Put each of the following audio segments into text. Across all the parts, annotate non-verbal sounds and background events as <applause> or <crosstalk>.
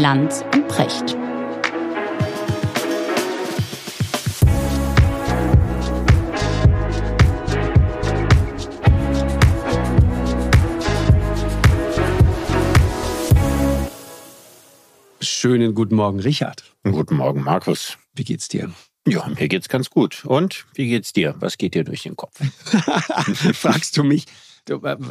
Lanz und Precht. Schönen guten Morgen, Richard. Guten Morgen, Markus. Wie geht's dir? Ja, mir geht's ganz gut. Und wie geht's dir? Was geht dir durch den Kopf? <laughs> Fragst du mich?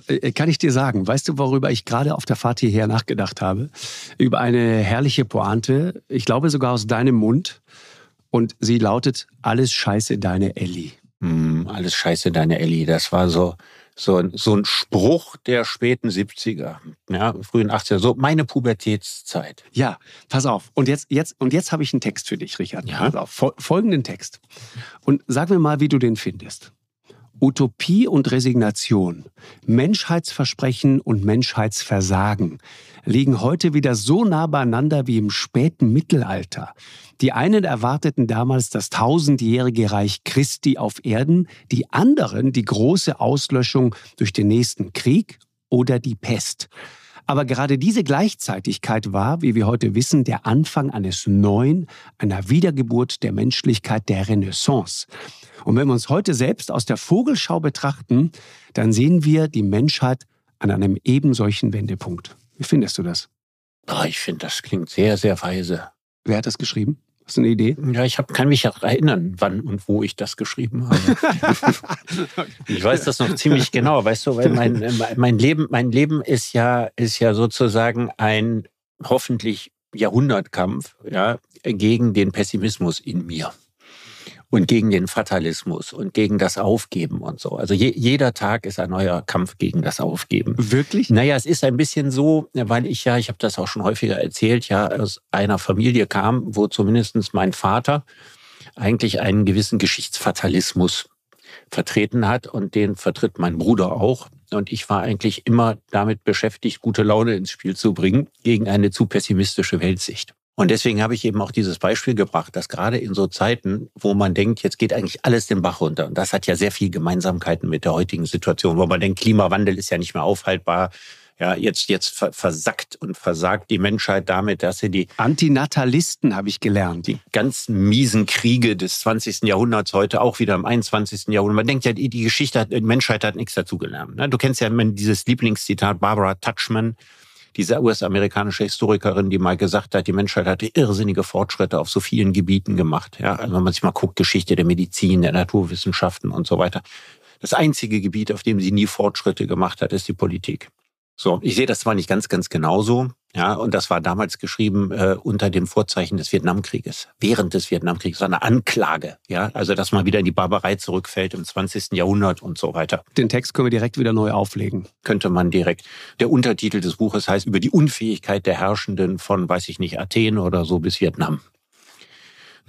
Äh, kann ich dir sagen, weißt du, worüber ich gerade auf der Fahrt hierher nachgedacht habe? Über eine herrliche Pointe, ich glaube sogar aus deinem Mund. Und sie lautet, alles scheiße deine Ellie. Mm, alles scheiße deine Ellie. Das war so, so, so ein Spruch der späten 70er, ja, frühen 80er, so meine Pubertätszeit. Ja, pass auf. Und jetzt, jetzt, und jetzt habe ich einen Text für dich, Richard. Ja. Pass auf. Folgenden Text. Und sag mir mal, wie du den findest. Utopie und Resignation, Menschheitsversprechen und Menschheitsversagen liegen heute wieder so nah beieinander wie im späten Mittelalter. Die einen erwarteten damals das tausendjährige Reich Christi auf Erden, die anderen die große Auslöschung durch den nächsten Krieg oder die Pest. Aber gerade diese Gleichzeitigkeit war, wie wir heute wissen, der Anfang eines neuen, einer Wiedergeburt der Menschlichkeit der Renaissance. Und wenn wir uns heute selbst aus der Vogelschau betrachten, dann sehen wir die Menschheit an einem ebensolchen Wendepunkt. Wie findest du das? Oh, ich finde, das klingt sehr, sehr weise. Wer hat das geschrieben? Hast du eine Idee? Ja, ich hab, kann mich auch erinnern, wann und wo ich das geschrieben habe. <laughs> ich weiß das noch ziemlich genau, weißt du, weil mein, mein, Leben, mein Leben ist ja, ist ja sozusagen ein hoffentlich Jahrhundertkampf ja, gegen den Pessimismus in mir und gegen den Fatalismus und gegen das Aufgeben und so. Also je, jeder Tag ist ein neuer Kampf gegen das Aufgeben. Wirklich? Naja, es ist ein bisschen so, weil ich ja, ich habe das auch schon häufiger erzählt, ja aus einer Familie kam, wo zumindest mein Vater eigentlich einen gewissen Geschichtsfatalismus vertreten hat und den vertritt mein Bruder auch. Und ich war eigentlich immer damit beschäftigt, gute Laune ins Spiel zu bringen gegen eine zu pessimistische Weltsicht. Und deswegen habe ich eben auch dieses Beispiel gebracht, dass gerade in so Zeiten, wo man denkt, jetzt geht eigentlich alles den Bach runter, und das hat ja sehr viel Gemeinsamkeiten mit der heutigen Situation, wo man denkt, Klimawandel ist ja nicht mehr aufhaltbar, ja, jetzt, jetzt versackt und versagt die Menschheit damit, dass sie die Antinatalisten habe ich gelernt. Die ganz miesen Kriege des 20. Jahrhunderts heute auch wieder im 21. Jahrhundert. Man denkt ja, die Geschichte hat, die Menschheit hat nichts dazugelernt. Ne? Du kennst ja dieses Lieblingszitat Barbara Touchman, diese US-amerikanische Historikerin, die mal gesagt hat, die Menschheit hatte irrsinnige Fortschritte auf so vielen Gebieten gemacht. Ja, also wenn man sich mal guckt, Geschichte der Medizin, der Naturwissenschaften und so weiter. Das einzige Gebiet, auf dem sie nie Fortschritte gemacht hat, ist die Politik. So, ich sehe das zwar nicht ganz, ganz genauso, ja, und das war damals geschrieben äh, unter dem Vorzeichen des Vietnamkrieges, während des Vietnamkrieges, eine Anklage, ja, also dass man wieder in die Barbarei zurückfällt im 20. Jahrhundert und so weiter. Den Text können wir direkt wieder neu auflegen. Könnte man direkt. Der Untertitel des Buches heißt über die Unfähigkeit der Herrschenden von, weiß ich nicht, Athen oder so bis Vietnam.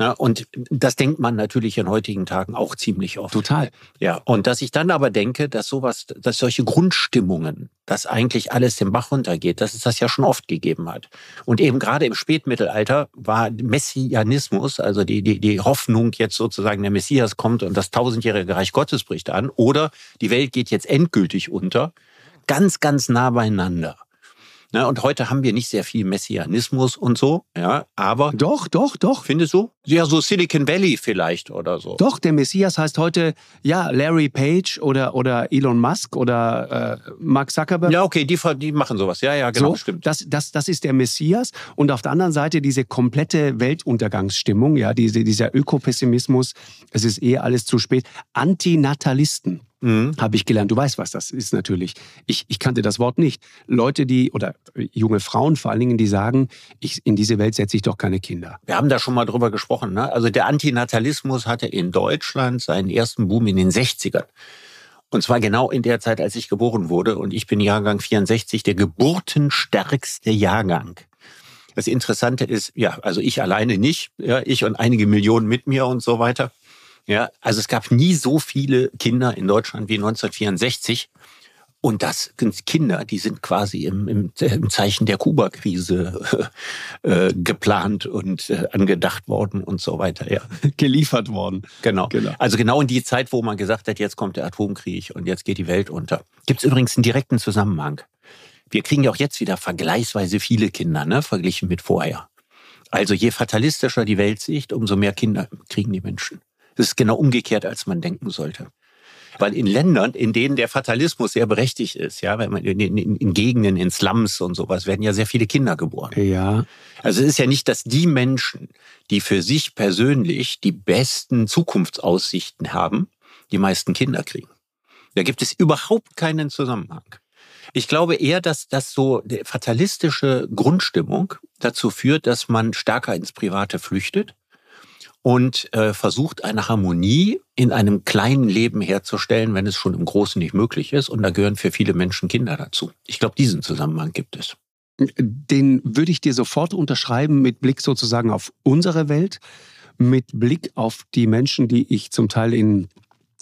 Na, und das denkt man natürlich in heutigen Tagen auch ziemlich oft. Total. Ja, und dass ich dann aber denke, dass sowas, dass solche Grundstimmungen, dass eigentlich alles den Bach runtergeht, dass es das ja schon oft gegeben hat. Und eben gerade im Spätmittelalter war Messianismus, also die, die, die Hoffnung jetzt sozusagen der Messias kommt und das tausendjährige Reich Gottes bricht an oder die Welt geht jetzt endgültig unter, ganz, ganz nah beieinander. Ne, und heute haben wir nicht sehr viel Messianismus und so, ja, aber. Doch, doch, doch. Findest du? Ja, so Silicon Valley vielleicht oder so. Doch, der Messias heißt heute, ja, Larry Page oder, oder Elon Musk oder äh, Mark Zuckerberg. Ja, okay, die, die machen sowas. Ja, ja, genau, so, stimmt. Das, das, das ist der Messias. Und auf der anderen Seite diese komplette Weltuntergangsstimmung, ja, diese, dieser Ökopessimismus, es ist eh alles zu spät. Antinatalisten. Mhm. Habe ich gelernt. Du weißt, was das ist natürlich. Ich, ich kannte das Wort nicht. Leute, die, oder junge Frauen vor allen Dingen, die sagen, ich, in diese Welt setze ich doch keine Kinder. Wir haben da schon mal drüber gesprochen. Ne? Also der Antinatalismus hatte in Deutschland seinen ersten Boom in den 60ern. Und zwar genau in der Zeit, als ich geboren wurde. Und ich bin Jahrgang 64, der geburtenstärkste Jahrgang. Das Interessante ist, ja, also ich alleine nicht, ja, ich und einige Millionen mit mir und so weiter. Ja, also es gab nie so viele Kinder in Deutschland wie 1964. Und das sind Kinder, die sind quasi im, im, im Zeichen der Kuba-Krise <laughs> äh, geplant und äh, angedacht worden und so weiter. Ja. <laughs> Geliefert worden. Genau. genau. Also genau in die Zeit, wo man gesagt hat, jetzt kommt der Atomkrieg und jetzt geht die Welt unter. Gibt es übrigens einen direkten Zusammenhang. Wir kriegen ja auch jetzt wieder vergleichsweise viele Kinder, ne, verglichen mit vorher. Also je fatalistischer die Weltsicht, umso mehr Kinder kriegen die Menschen. Das ist genau umgekehrt, als man denken sollte. Weil in Ländern, in denen der Fatalismus sehr berechtigt ist, ja, wenn man in, in, in Gegenden, in Slums und sowas, werden ja sehr viele Kinder geboren. Ja. Also es ist ja nicht, dass die Menschen, die für sich persönlich die besten Zukunftsaussichten haben, die meisten Kinder kriegen. Da gibt es überhaupt keinen Zusammenhang. Ich glaube eher, dass das so fatalistische Grundstimmung dazu führt, dass man stärker ins Private flüchtet und äh, versucht, eine Harmonie in einem kleinen Leben herzustellen, wenn es schon im Großen nicht möglich ist. Und da gehören für viele Menschen Kinder dazu. Ich glaube, diesen Zusammenhang gibt es. Den würde ich dir sofort unterschreiben mit Blick sozusagen auf unsere Welt, mit Blick auf die Menschen, die ich zum Teil in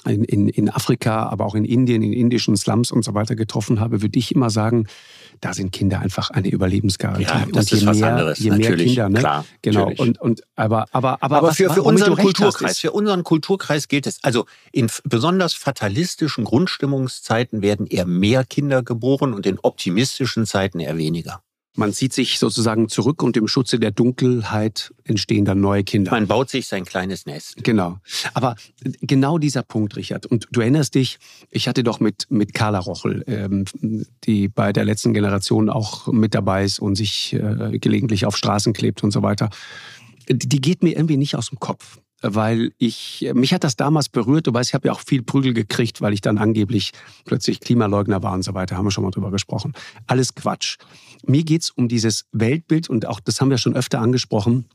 in, in, in Afrika, aber auch in Indien, in indischen Slums und so weiter getroffen habe, würde ich immer sagen, da sind Kinder einfach eine Überlebensgarantie. Ja, das und je ist was mehr, anderes. Je mehr Kinder, ne? Klar, genau. Natürlich. Und, und aber aber aber, aber was, für, für unseren Kulturkreis, hast, für unseren Kulturkreis gilt es. Also in besonders fatalistischen Grundstimmungszeiten werden eher mehr Kinder geboren und in optimistischen Zeiten eher weniger. Man zieht sich sozusagen zurück und im Schutze der Dunkelheit entstehen dann neue Kinder. Man baut sich sein kleines Nest. Genau. Aber genau dieser Punkt, Richard. Und du erinnerst dich, ich hatte doch mit, mit Carla Rochel, ähm, die bei der letzten Generation auch mit dabei ist und sich äh, gelegentlich auf Straßen klebt und so weiter. Die geht mir irgendwie nicht aus dem Kopf weil ich, mich hat das damals berührt. Du weißt, ich habe ja auch viel Prügel gekriegt, weil ich dann angeblich plötzlich Klimaleugner war und so weiter. Haben wir schon mal drüber gesprochen. Alles Quatsch. Mir geht's um dieses Weltbild und auch, das haben wir schon öfter angesprochen.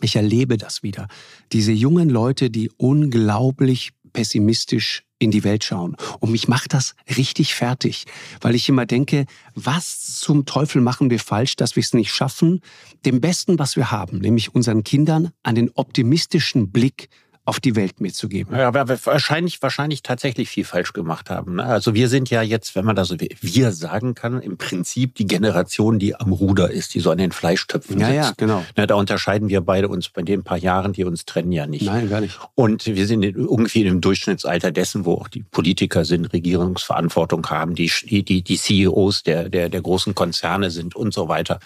Ich erlebe das wieder. Diese jungen Leute, die unglaublich pessimistisch in die Welt schauen. Und mich macht das richtig fertig, weil ich immer denke, was zum Teufel machen wir falsch, dass wir es nicht schaffen, dem Besten, was wir haben, nämlich unseren Kindern, einen optimistischen Blick auf die Welt mitzugeben. Ja, aber wahrscheinlich, wahrscheinlich tatsächlich viel falsch gemacht haben. Ne? Also wir sind ja jetzt, wenn man da so wir sagen kann, im Prinzip die Generation, die am Ruder ist, die so an den Fleischtöpfen ja, sitzt. Ja, genau. Na, da unterscheiden wir beide uns bei den paar Jahren, die uns trennen, ja nicht. Nein, gar nicht. Und wir sind irgendwie im Durchschnittsalter dessen, wo auch die Politiker sind, Regierungsverantwortung haben, die, die, die CEOs der, der, der großen Konzerne sind und so weiter.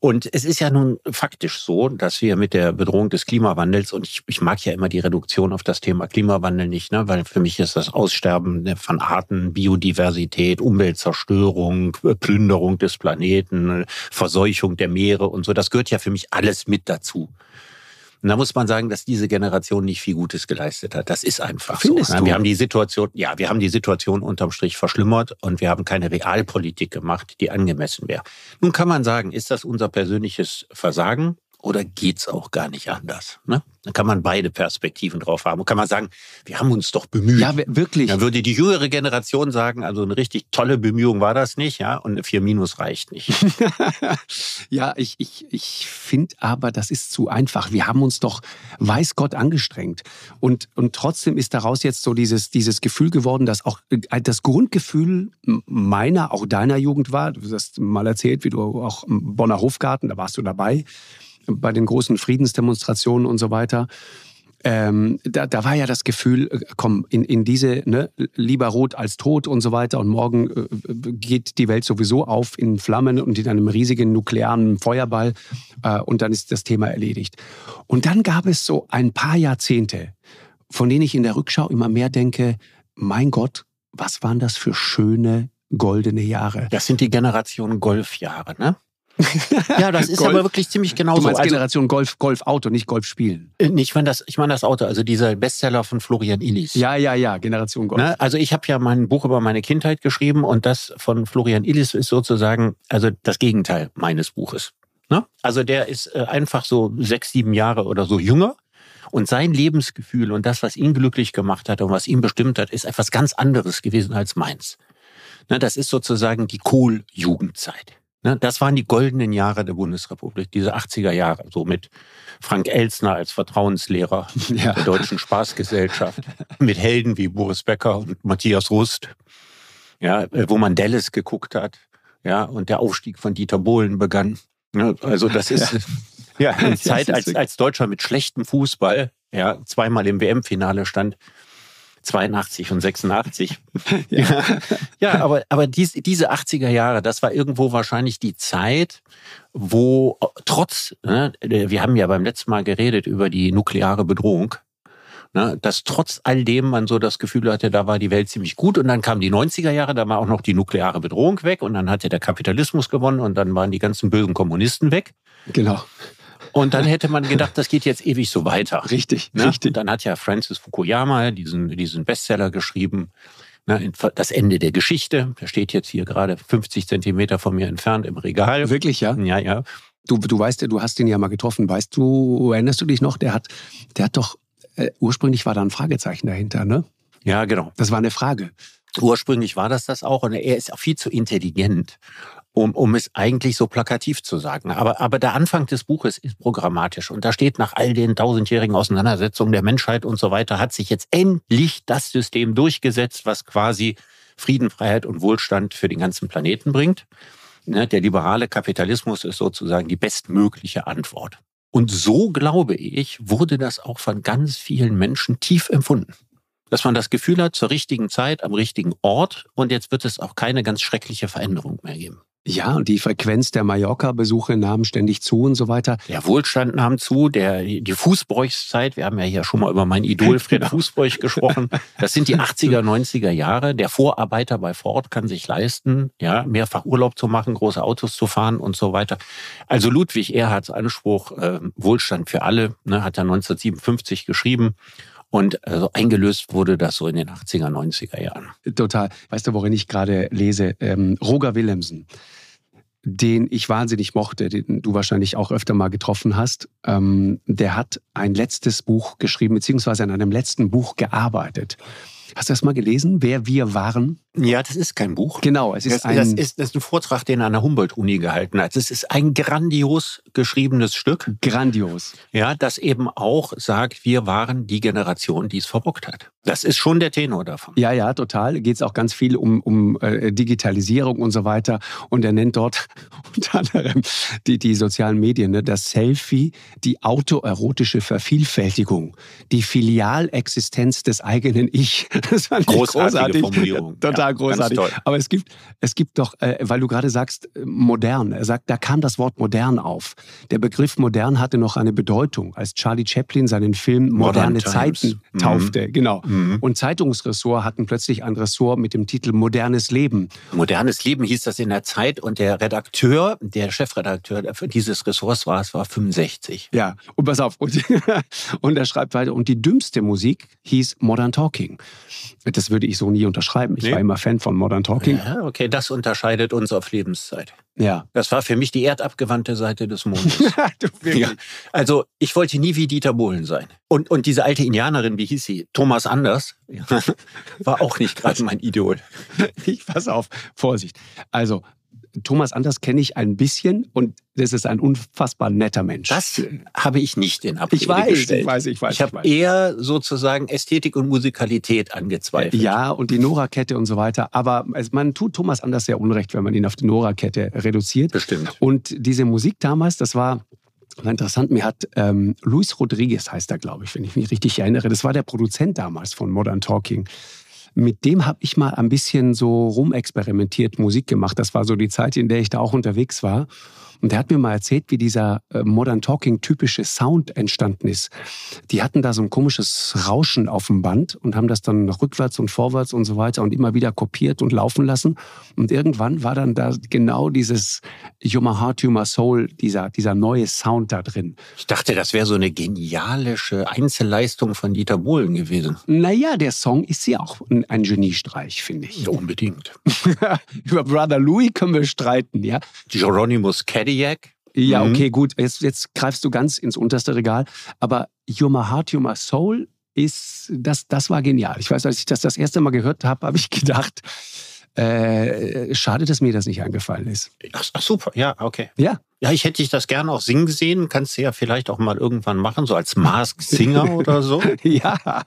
Und es ist ja nun faktisch so, dass wir mit der Bedrohung des Klimawandels, und ich, ich mag ja immer die Reduktion auf das Thema Klimawandel nicht, ne, weil für mich ist das Aussterben ne, von Arten, Biodiversität, Umweltzerstörung, Plünderung des Planeten, Verseuchung der Meere und so, das gehört ja für mich alles mit dazu. Und da muss man sagen, dass diese Generation nicht viel Gutes geleistet hat. Das ist einfach Findest so. Du? Wir haben die Situation, ja, wir haben die Situation unterm Strich verschlimmert und wir haben keine Realpolitik gemacht, die angemessen wäre. Nun kann man sagen, ist das unser persönliches Versagen? Oder geht's auch gar nicht anders? Ne? Dann kann man beide Perspektiven drauf haben. Und kann man sagen, wir haben uns doch bemüht. Ja, wirklich. Dann würde die jüngere Generation sagen, also eine richtig tolle Bemühung war das nicht, ja, und eine 4 Minus reicht nicht. <laughs> ja, ich, ich, ich finde aber, das ist zu einfach. Wir haben uns doch, weiß Gott, angestrengt. Und, und trotzdem ist daraus jetzt so dieses, dieses Gefühl geworden, dass auch äh, das Grundgefühl meiner, auch deiner Jugend war, du hast mal erzählt, wie du auch im Bonner Hofgarten, da warst du dabei, bei den großen Friedensdemonstrationen und so weiter. Ähm, da, da war ja das Gefühl, äh, komm, in, in diese, ne, lieber rot als tot und so weiter und morgen äh, geht die Welt sowieso auf in Flammen und in einem riesigen nuklearen Feuerball äh, und dann ist das Thema erledigt. Und dann gab es so ein paar Jahrzehnte, von denen ich in der Rückschau immer mehr denke, mein Gott, was waren das für schöne goldene Jahre? Das sind die Generation Golfjahre, ne? Ja, das ist Golf. aber wirklich ziemlich genau so. Also, Generation Golf, Golf Auto, nicht Golf spielen. Äh, ich meine das, ich meine das Auto, also dieser Bestseller von Florian Illis. Ja, ja, ja, Generation Golf. Ne? Also ich habe ja mein Buch über meine Kindheit geschrieben und das von Florian Illis ist sozusagen also das Gegenteil meines Buches. Ne? Also der ist äh, einfach so sechs, sieben Jahre oder so jünger. Und sein Lebensgefühl und das, was ihn glücklich gemacht hat und was ihn bestimmt hat, ist etwas ganz anderes gewesen als meins. Ne, das ist sozusagen die Kohl-Jugendzeit. Ne, das waren die goldenen Jahre der Bundesrepublik, diese 80er Jahre, so mit Frank Elsner als Vertrauenslehrer <laughs> ja. der Deutschen Spaßgesellschaft, mit Helden wie Boris Becker und Matthias Rust, ja, äh, wo man Dallas geguckt hat, ja, und der Aufstieg von Dieter Bohlen begann. Ne, also das ist ja, <laughs> ja eine Zeit, als, als Deutscher mit schlechtem Fußball, ja, zweimal im WM-Finale stand, 82 und 86. <laughs> ja, ja aber, aber dies, diese 80er Jahre, das war irgendwo wahrscheinlich die Zeit, wo trotz, ne, wir haben ja beim letzten Mal geredet über die nukleare Bedrohung, ne, dass trotz all dem man so das Gefühl hatte, da war die Welt ziemlich gut. Und dann kamen die 90er Jahre, da war auch noch die nukleare Bedrohung weg und dann hatte der Kapitalismus gewonnen und dann waren die ganzen bösen Kommunisten weg. Genau. Und dann hätte man gedacht, das geht jetzt ewig so weiter. Richtig, ne? richtig. Und dann hat ja Francis Fukuyama diesen, diesen Bestseller geschrieben, ne, das Ende der Geschichte. Der steht jetzt hier gerade 50 Zentimeter von mir entfernt im Regal. Wirklich, ja? Ja, ja. Du, du weißt ja, du hast ihn ja mal getroffen. Weißt du, erinnerst du dich noch? Der hat, der hat doch, äh, ursprünglich war da ein Fragezeichen dahinter, ne? Ja, genau. Das war eine Frage. Ursprünglich war das das auch und er ist auch viel zu intelligent, um, um es eigentlich so plakativ zu sagen. Aber, aber der Anfang des Buches ist programmatisch und da steht nach all den tausendjährigen Auseinandersetzungen der Menschheit und so weiter, hat sich jetzt endlich das System durchgesetzt, was quasi Frieden, Freiheit und Wohlstand für den ganzen Planeten bringt. Ne, der liberale Kapitalismus ist sozusagen die bestmögliche Antwort. Und so, glaube ich, wurde das auch von ganz vielen Menschen tief empfunden dass man das Gefühl hat, zur richtigen Zeit, am richtigen Ort und jetzt wird es auch keine ganz schreckliche Veränderung mehr geben. Ja, und die Frequenz der Mallorca-Besuche nahm ständig zu und so weiter. Der Wohlstand nahm zu, der, die Fußbräuchszeit, wir haben ja hier schon mal über mein Idol <laughs> Fred genau. Fußbräuch gesprochen. Das sind die <laughs> 80er, 90er Jahre. Der Vorarbeiter bei Ford kann sich leisten, ja, mehrfach Urlaub zu machen, große Autos zu fahren und so weiter. Also Ludwig Erhards Anspruch, äh, Wohlstand für alle, ne, hat er 1957 geschrieben. Und also eingelöst wurde das so in den 80er, 90er Jahren. Total. Weißt du, worin ich gerade lese? Ähm, Roger Willemsen den ich wahnsinnig mochte, den du wahrscheinlich auch öfter mal getroffen hast, ähm, der hat ein letztes Buch geschrieben, beziehungsweise an einem letzten Buch gearbeitet. Hast du das mal gelesen, wer wir waren? Ja, das ist kein Buch. Genau, es ist das, ein... Das ist, das ist ein Vortrag, den er an der Humboldt-Uni gehalten hat. Es ist ein grandios geschriebenes Stück. Grandios. Ja, das eben auch sagt, wir waren die Generation, die es verbockt hat. Das ist schon der Tenor davon. Ja, ja, total. Geht es auch ganz viel um, um äh, Digitalisierung und so weiter. Und er nennt dort <laughs> unter anderem die, die sozialen Medien, ne? das Selfie, die autoerotische Vervielfältigung, die Filialexistenz des eigenen Ich. <laughs> Das fand großartige großartig. Formulierung. Total ja, großartig. Aber es gibt, es gibt doch, äh, weil du gerade sagst, äh, modern. Er sagt, da kam das Wort modern auf. Der Begriff modern hatte noch eine Bedeutung, als Charlie Chaplin seinen Film Moderne Zeiten mhm. taufte. Mhm. Genau. Mhm. Und Zeitungsressort hatten plötzlich ein Ressort mit dem Titel Modernes Leben. Modernes Leben hieß das in der Zeit und der Redakteur, der Chefredakteur dieses Ressorts war, es war 65. Ja, und pass auf. Und, <laughs> und er schreibt weiter, und die dümmste Musik hieß Modern Talking. Das würde ich so nie unterschreiben. Ich nee. war immer Fan von Modern Talking. Ja, okay, das unterscheidet uns auf Lebenszeit. Ja. Das war für mich die erdabgewandte Seite des Mondes. <laughs> ja. Also ich wollte nie wie Dieter Bohlen sein. Und, und diese alte Indianerin, wie hieß sie? Thomas Anders, <laughs> war auch nicht gerade mein Idol. <laughs> Ich pass auf, Vorsicht. Also Thomas Anders kenne ich ein bisschen und das ist ein unfassbar netter Mensch. Das habe ich nicht in Abrede ich weiß, gestellt. Ich weiß, ich weiß. Ich habe eher sozusagen Ästhetik und Musikalität angezweifelt. Ja, und die Nora-Kette und so weiter. Aber man tut Thomas Anders sehr unrecht, wenn man ihn auf die Nora-Kette reduziert. Bestimmt. Und diese Musik damals, das war interessant, mir hat ähm, Luis Rodriguez, heißt er, glaube ich, wenn ich mich richtig erinnere, das war der Produzent damals von Modern Talking mit dem habe ich mal ein bisschen so rumexperimentiert, Musik gemacht. Das war so die Zeit, in der ich da auch unterwegs war. Und er hat mir mal erzählt, wie dieser äh, Modern Talking typische Sound entstanden ist. Die hatten da so ein komisches Rauschen auf dem Band und haben das dann rückwärts und vorwärts und so weiter und immer wieder kopiert und laufen lassen. Und irgendwann war dann da genau dieses my heart, my soul, dieser, dieser neue Sound da drin. Ich dachte, das wäre so eine genialische Einzelleistung von Dieter Bohlen gewesen. Naja, der Song ist ja auch ein, ein Geniestreich, finde ich. Ja, unbedingt. <laughs> Über Brother Louis können wir streiten, ja. Geronimus Caddy Cadillac. Ja, mhm. okay, gut. Jetzt, jetzt greifst du ganz ins unterste Regal. Aber You're My Heart, You're My Soul ist, das, das war genial. Ich weiß, als ich das das erste Mal gehört habe, habe ich gedacht, äh, schade, dass mir das nicht eingefallen ist. Ach, ach, super, ja, okay. Ja. Ja, ich hätte dich das gerne auch singen sehen. Kannst du ja vielleicht auch mal irgendwann machen, so als Masked Singer <laughs> oder so. ja.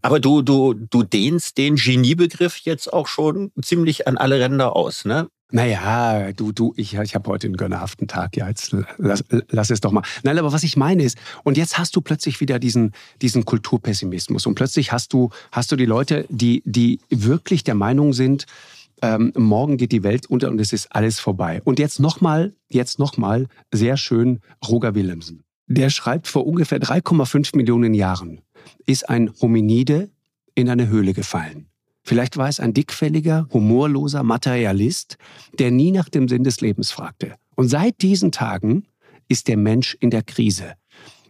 Aber du, du, du dehnst den Geniebegriff jetzt auch schon ziemlich an alle Ränder aus, ne? Naja, du, du, ich, ich habe heute einen gönnerhaften Tag. Ja, jetzt lass, lass es doch mal. Nein, aber was ich meine ist, und jetzt hast du plötzlich wieder diesen, diesen Kulturpessimismus. Und plötzlich hast du, hast du die Leute, die, die wirklich der Meinung sind, ähm, morgen geht die Welt unter und es ist alles vorbei. Und jetzt nochmal, jetzt nochmal, sehr schön, Roger Willemsen. Der schreibt, vor ungefähr 3,5 Millionen Jahren ist ein Hominide in eine Höhle gefallen. Vielleicht war es ein dickfälliger, humorloser Materialist, der nie nach dem Sinn des Lebens fragte. Und seit diesen Tagen ist der Mensch in der Krise.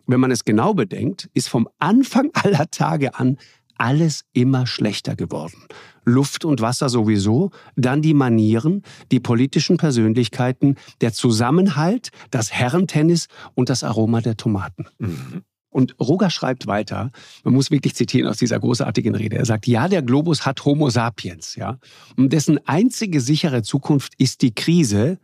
Wenn man es genau bedenkt, ist vom Anfang aller Tage an alles immer schlechter geworden. Luft und Wasser sowieso, dann die Manieren, die politischen Persönlichkeiten, der Zusammenhalt, das Herrentennis und das Aroma der Tomaten. Mhm. Und Roger schreibt weiter, man muss wirklich zitieren aus dieser großartigen Rede. Er sagt, ja, der Globus hat Homo sapiens, ja. Und dessen einzige sichere Zukunft ist die Krise.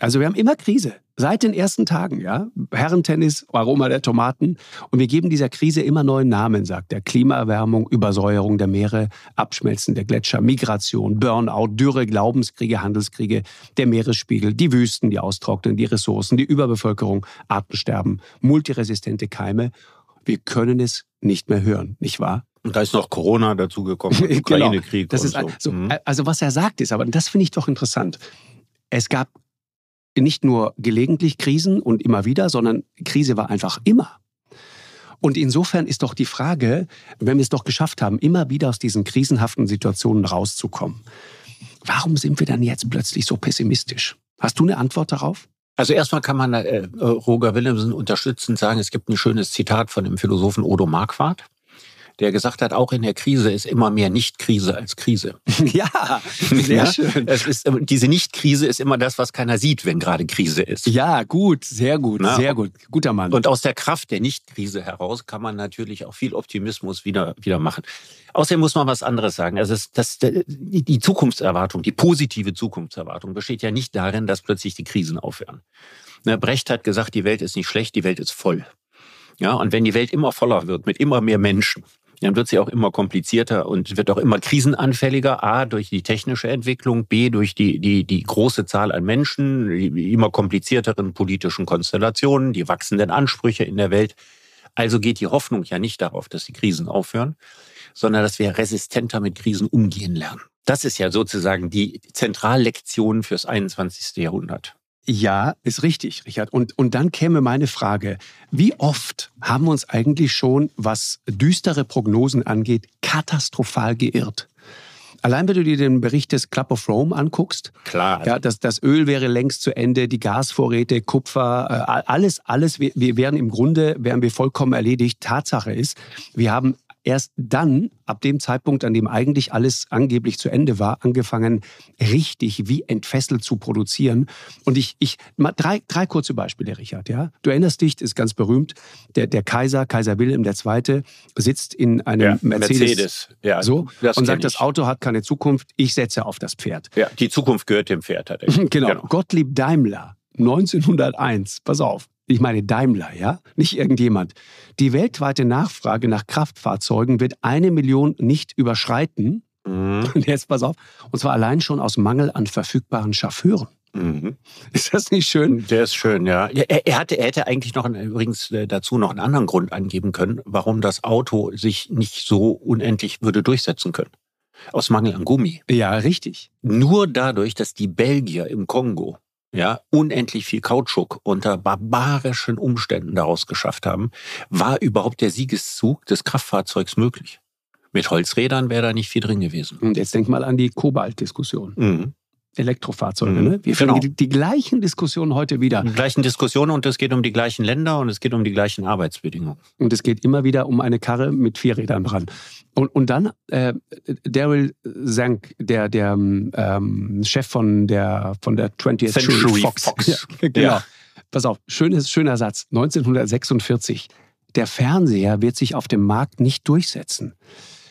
Also wir haben immer Krise. Seit den ersten Tagen, ja. Herrentennis, Aroma der Tomaten. Und wir geben dieser Krise immer neuen Namen, sagt er. Klimaerwärmung, Übersäuerung der Meere, Abschmelzen der Gletscher, Migration, Burnout, Dürre, Glaubenskriege, Handelskriege, der Meeresspiegel, die Wüsten, die austrocknen, die Ressourcen, die Überbevölkerung, Artensterben, multiresistente Keime. Wir können es nicht mehr hören, nicht wahr? Und da ist noch Corona dazugekommen. <laughs> Ukraine-Krieg. genau. so. so. Mhm. Also was er sagt ist, aber das finde ich doch interessant. Es gab nicht nur gelegentlich Krisen und immer wieder, sondern Krise war einfach immer. Und insofern ist doch die Frage, wenn wir es doch geschafft haben, immer wieder aus diesen krisenhaften Situationen rauszukommen, warum sind wir dann jetzt plötzlich so pessimistisch? Hast du eine Antwort darauf? Also erstmal kann man äh, Roger Willemsen unterstützend sagen, es gibt ein schönes Zitat von dem Philosophen Odo Marquardt der gesagt hat, auch in der Krise ist immer mehr Nicht-Krise als Krise. <laughs> Ja, sehr ja? schön. Es ist, diese Nicht-Krise ist immer das, was keiner sieht, wenn gerade Krise ist. Ja, gut, sehr gut, Na? sehr gut. Guter Mann. Und aus der Kraft der Nicht-Krise heraus kann man natürlich auch viel Optimismus wieder, wieder machen. Außerdem muss man was anderes sagen. Also das, das, die Zukunftserwartung, die positive Zukunftserwartung besteht ja nicht darin, dass plötzlich die Krisen aufhören. Ne, Brecht hat gesagt, die Welt ist nicht schlecht, die Welt ist voll. Ja, und wenn die Welt immer voller wird mit immer mehr Menschen, dann wird sie auch immer komplizierter und wird auch immer krisenanfälliger. A, durch die technische Entwicklung, B, durch die, die, die große Zahl an Menschen, die immer komplizierteren politischen Konstellationen, die wachsenden Ansprüche in der Welt. Also geht die Hoffnung ja nicht darauf, dass die Krisen aufhören, sondern dass wir resistenter mit Krisen umgehen lernen. Das ist ja sozusagen die Zentrallektion fürs 21. Jahrhundert. Ja, ist richtig, Richard. Und, und dann käme meine Frage, wie oft haben wir uns eigentlich schon, was düstere Prognosen angeht, katastrophal geirrt? Allein wenn du dir den Bericht des Club of Rome anguckst, klar, ja, das, das Öl wäre längst zu Ende, die Gasvorräte, Kupfer, äh, alles, alles, wir, wir wären im Grunde, wären wir vollkommen erledigt. Tatsache ist, wir haben erst dann, ab dem Zeitpunkt, an dem eigentlich alles angeblich zu Ende war, angefangen, richtig wie entfesselt zu produzieren. Und ich, ich mal drei, drei kurze Beispiele, Richard. Ja, du erinnerst dich, ist ganz berühmt. Der, der Kaiser, Kaiser Wilhelm II. sitzt in einem ja, Mercedes, Mercedes. Ja, so und sagt, ich. das Auto hat keine Zukunft. Ich setze auf das Pferd. Ja, die Zukunft gehört dem Pferd. Hat er. <laughs> genau. genau. Gottlieb Daimler 1901, pass auf, ich meine Daimler, ja, nicht irgendjemand. Die weltweite Nachfrage nach Kraftfahrzeugen wird eine Million nicht überschreiten. Mhm. Und jetzt pass auf, und zwar allein schon aus Mangel an verfügbaren Chauffeuren. Mhm. Ist das nicht schön? Der ist schön, ja. Er, er, hatte, er hätte eigentlich noch übrigens äh, dazu noch einen anderen Grund angeben können, warum das Auto sich nicht so unendlich würde durchsetzen können. Aus Mangel an Gummi. Ja, richtig. Nur dadurch, dass die Belgier im Kongo ja, unendlich viel Kautschuk unter barbarischen Umständen daraus geschafft haben, war überhaupt der Siegeszug des Kraftfahrzeugs möglich. Mit Holzrädern wäre da nicht viel drin gewesen. Und jetzt denk mal an die Kobalt-Diskussion. Mhm. Elektrofahrzeuge. Mhm. Ne? Wir genau. die, die, gleichen Diskussionen heute wieder. Die gleichen Diskussionen und es geht um die gleichen Länder und es geht um die gleichen Arbeitsbedingungen. Und es geht immer wieder um eine Karre mit vier Rädern dran. Und, und dann äh, Daryl Zank, der, der ähm, Chef von der, von der 20th Century Fox. Fox. Ja, genau. Ja. Pass auf, schönes, schöner Satz. 1946. Der Fernseher wird sich auf dem Markt nicht durchsetzen.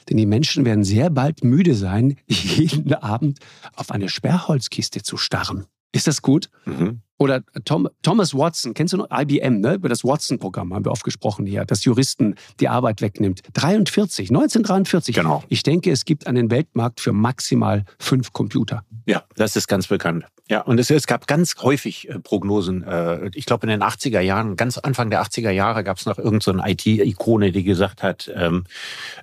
Denn die Menschen werden sehr bald müde sein, <laughs> jeden Abend auf eine Sperrholzkiste zu starren. Ist das gut? Mhm. Oder Tom, Thomas Watson, kennst du noch IBM, ne? Über das Watson-Programm haben wir oft gesprochen hier, das Juristen die Arbeit wegnimmt. 43, 1943. Genau. Ich denke, es gibt einen Weltmarkt für maximal fünf Computer. Ja, das ist ganz bekannt. Ja, und es, es gab ganz häufig äh, Prognosen. Äh, ich glaube, in den 80er Jahren, ganz Anfang der 80er Jahre, gab es noch irgendeine so IT-Ikone, die gesagt hat, ähm,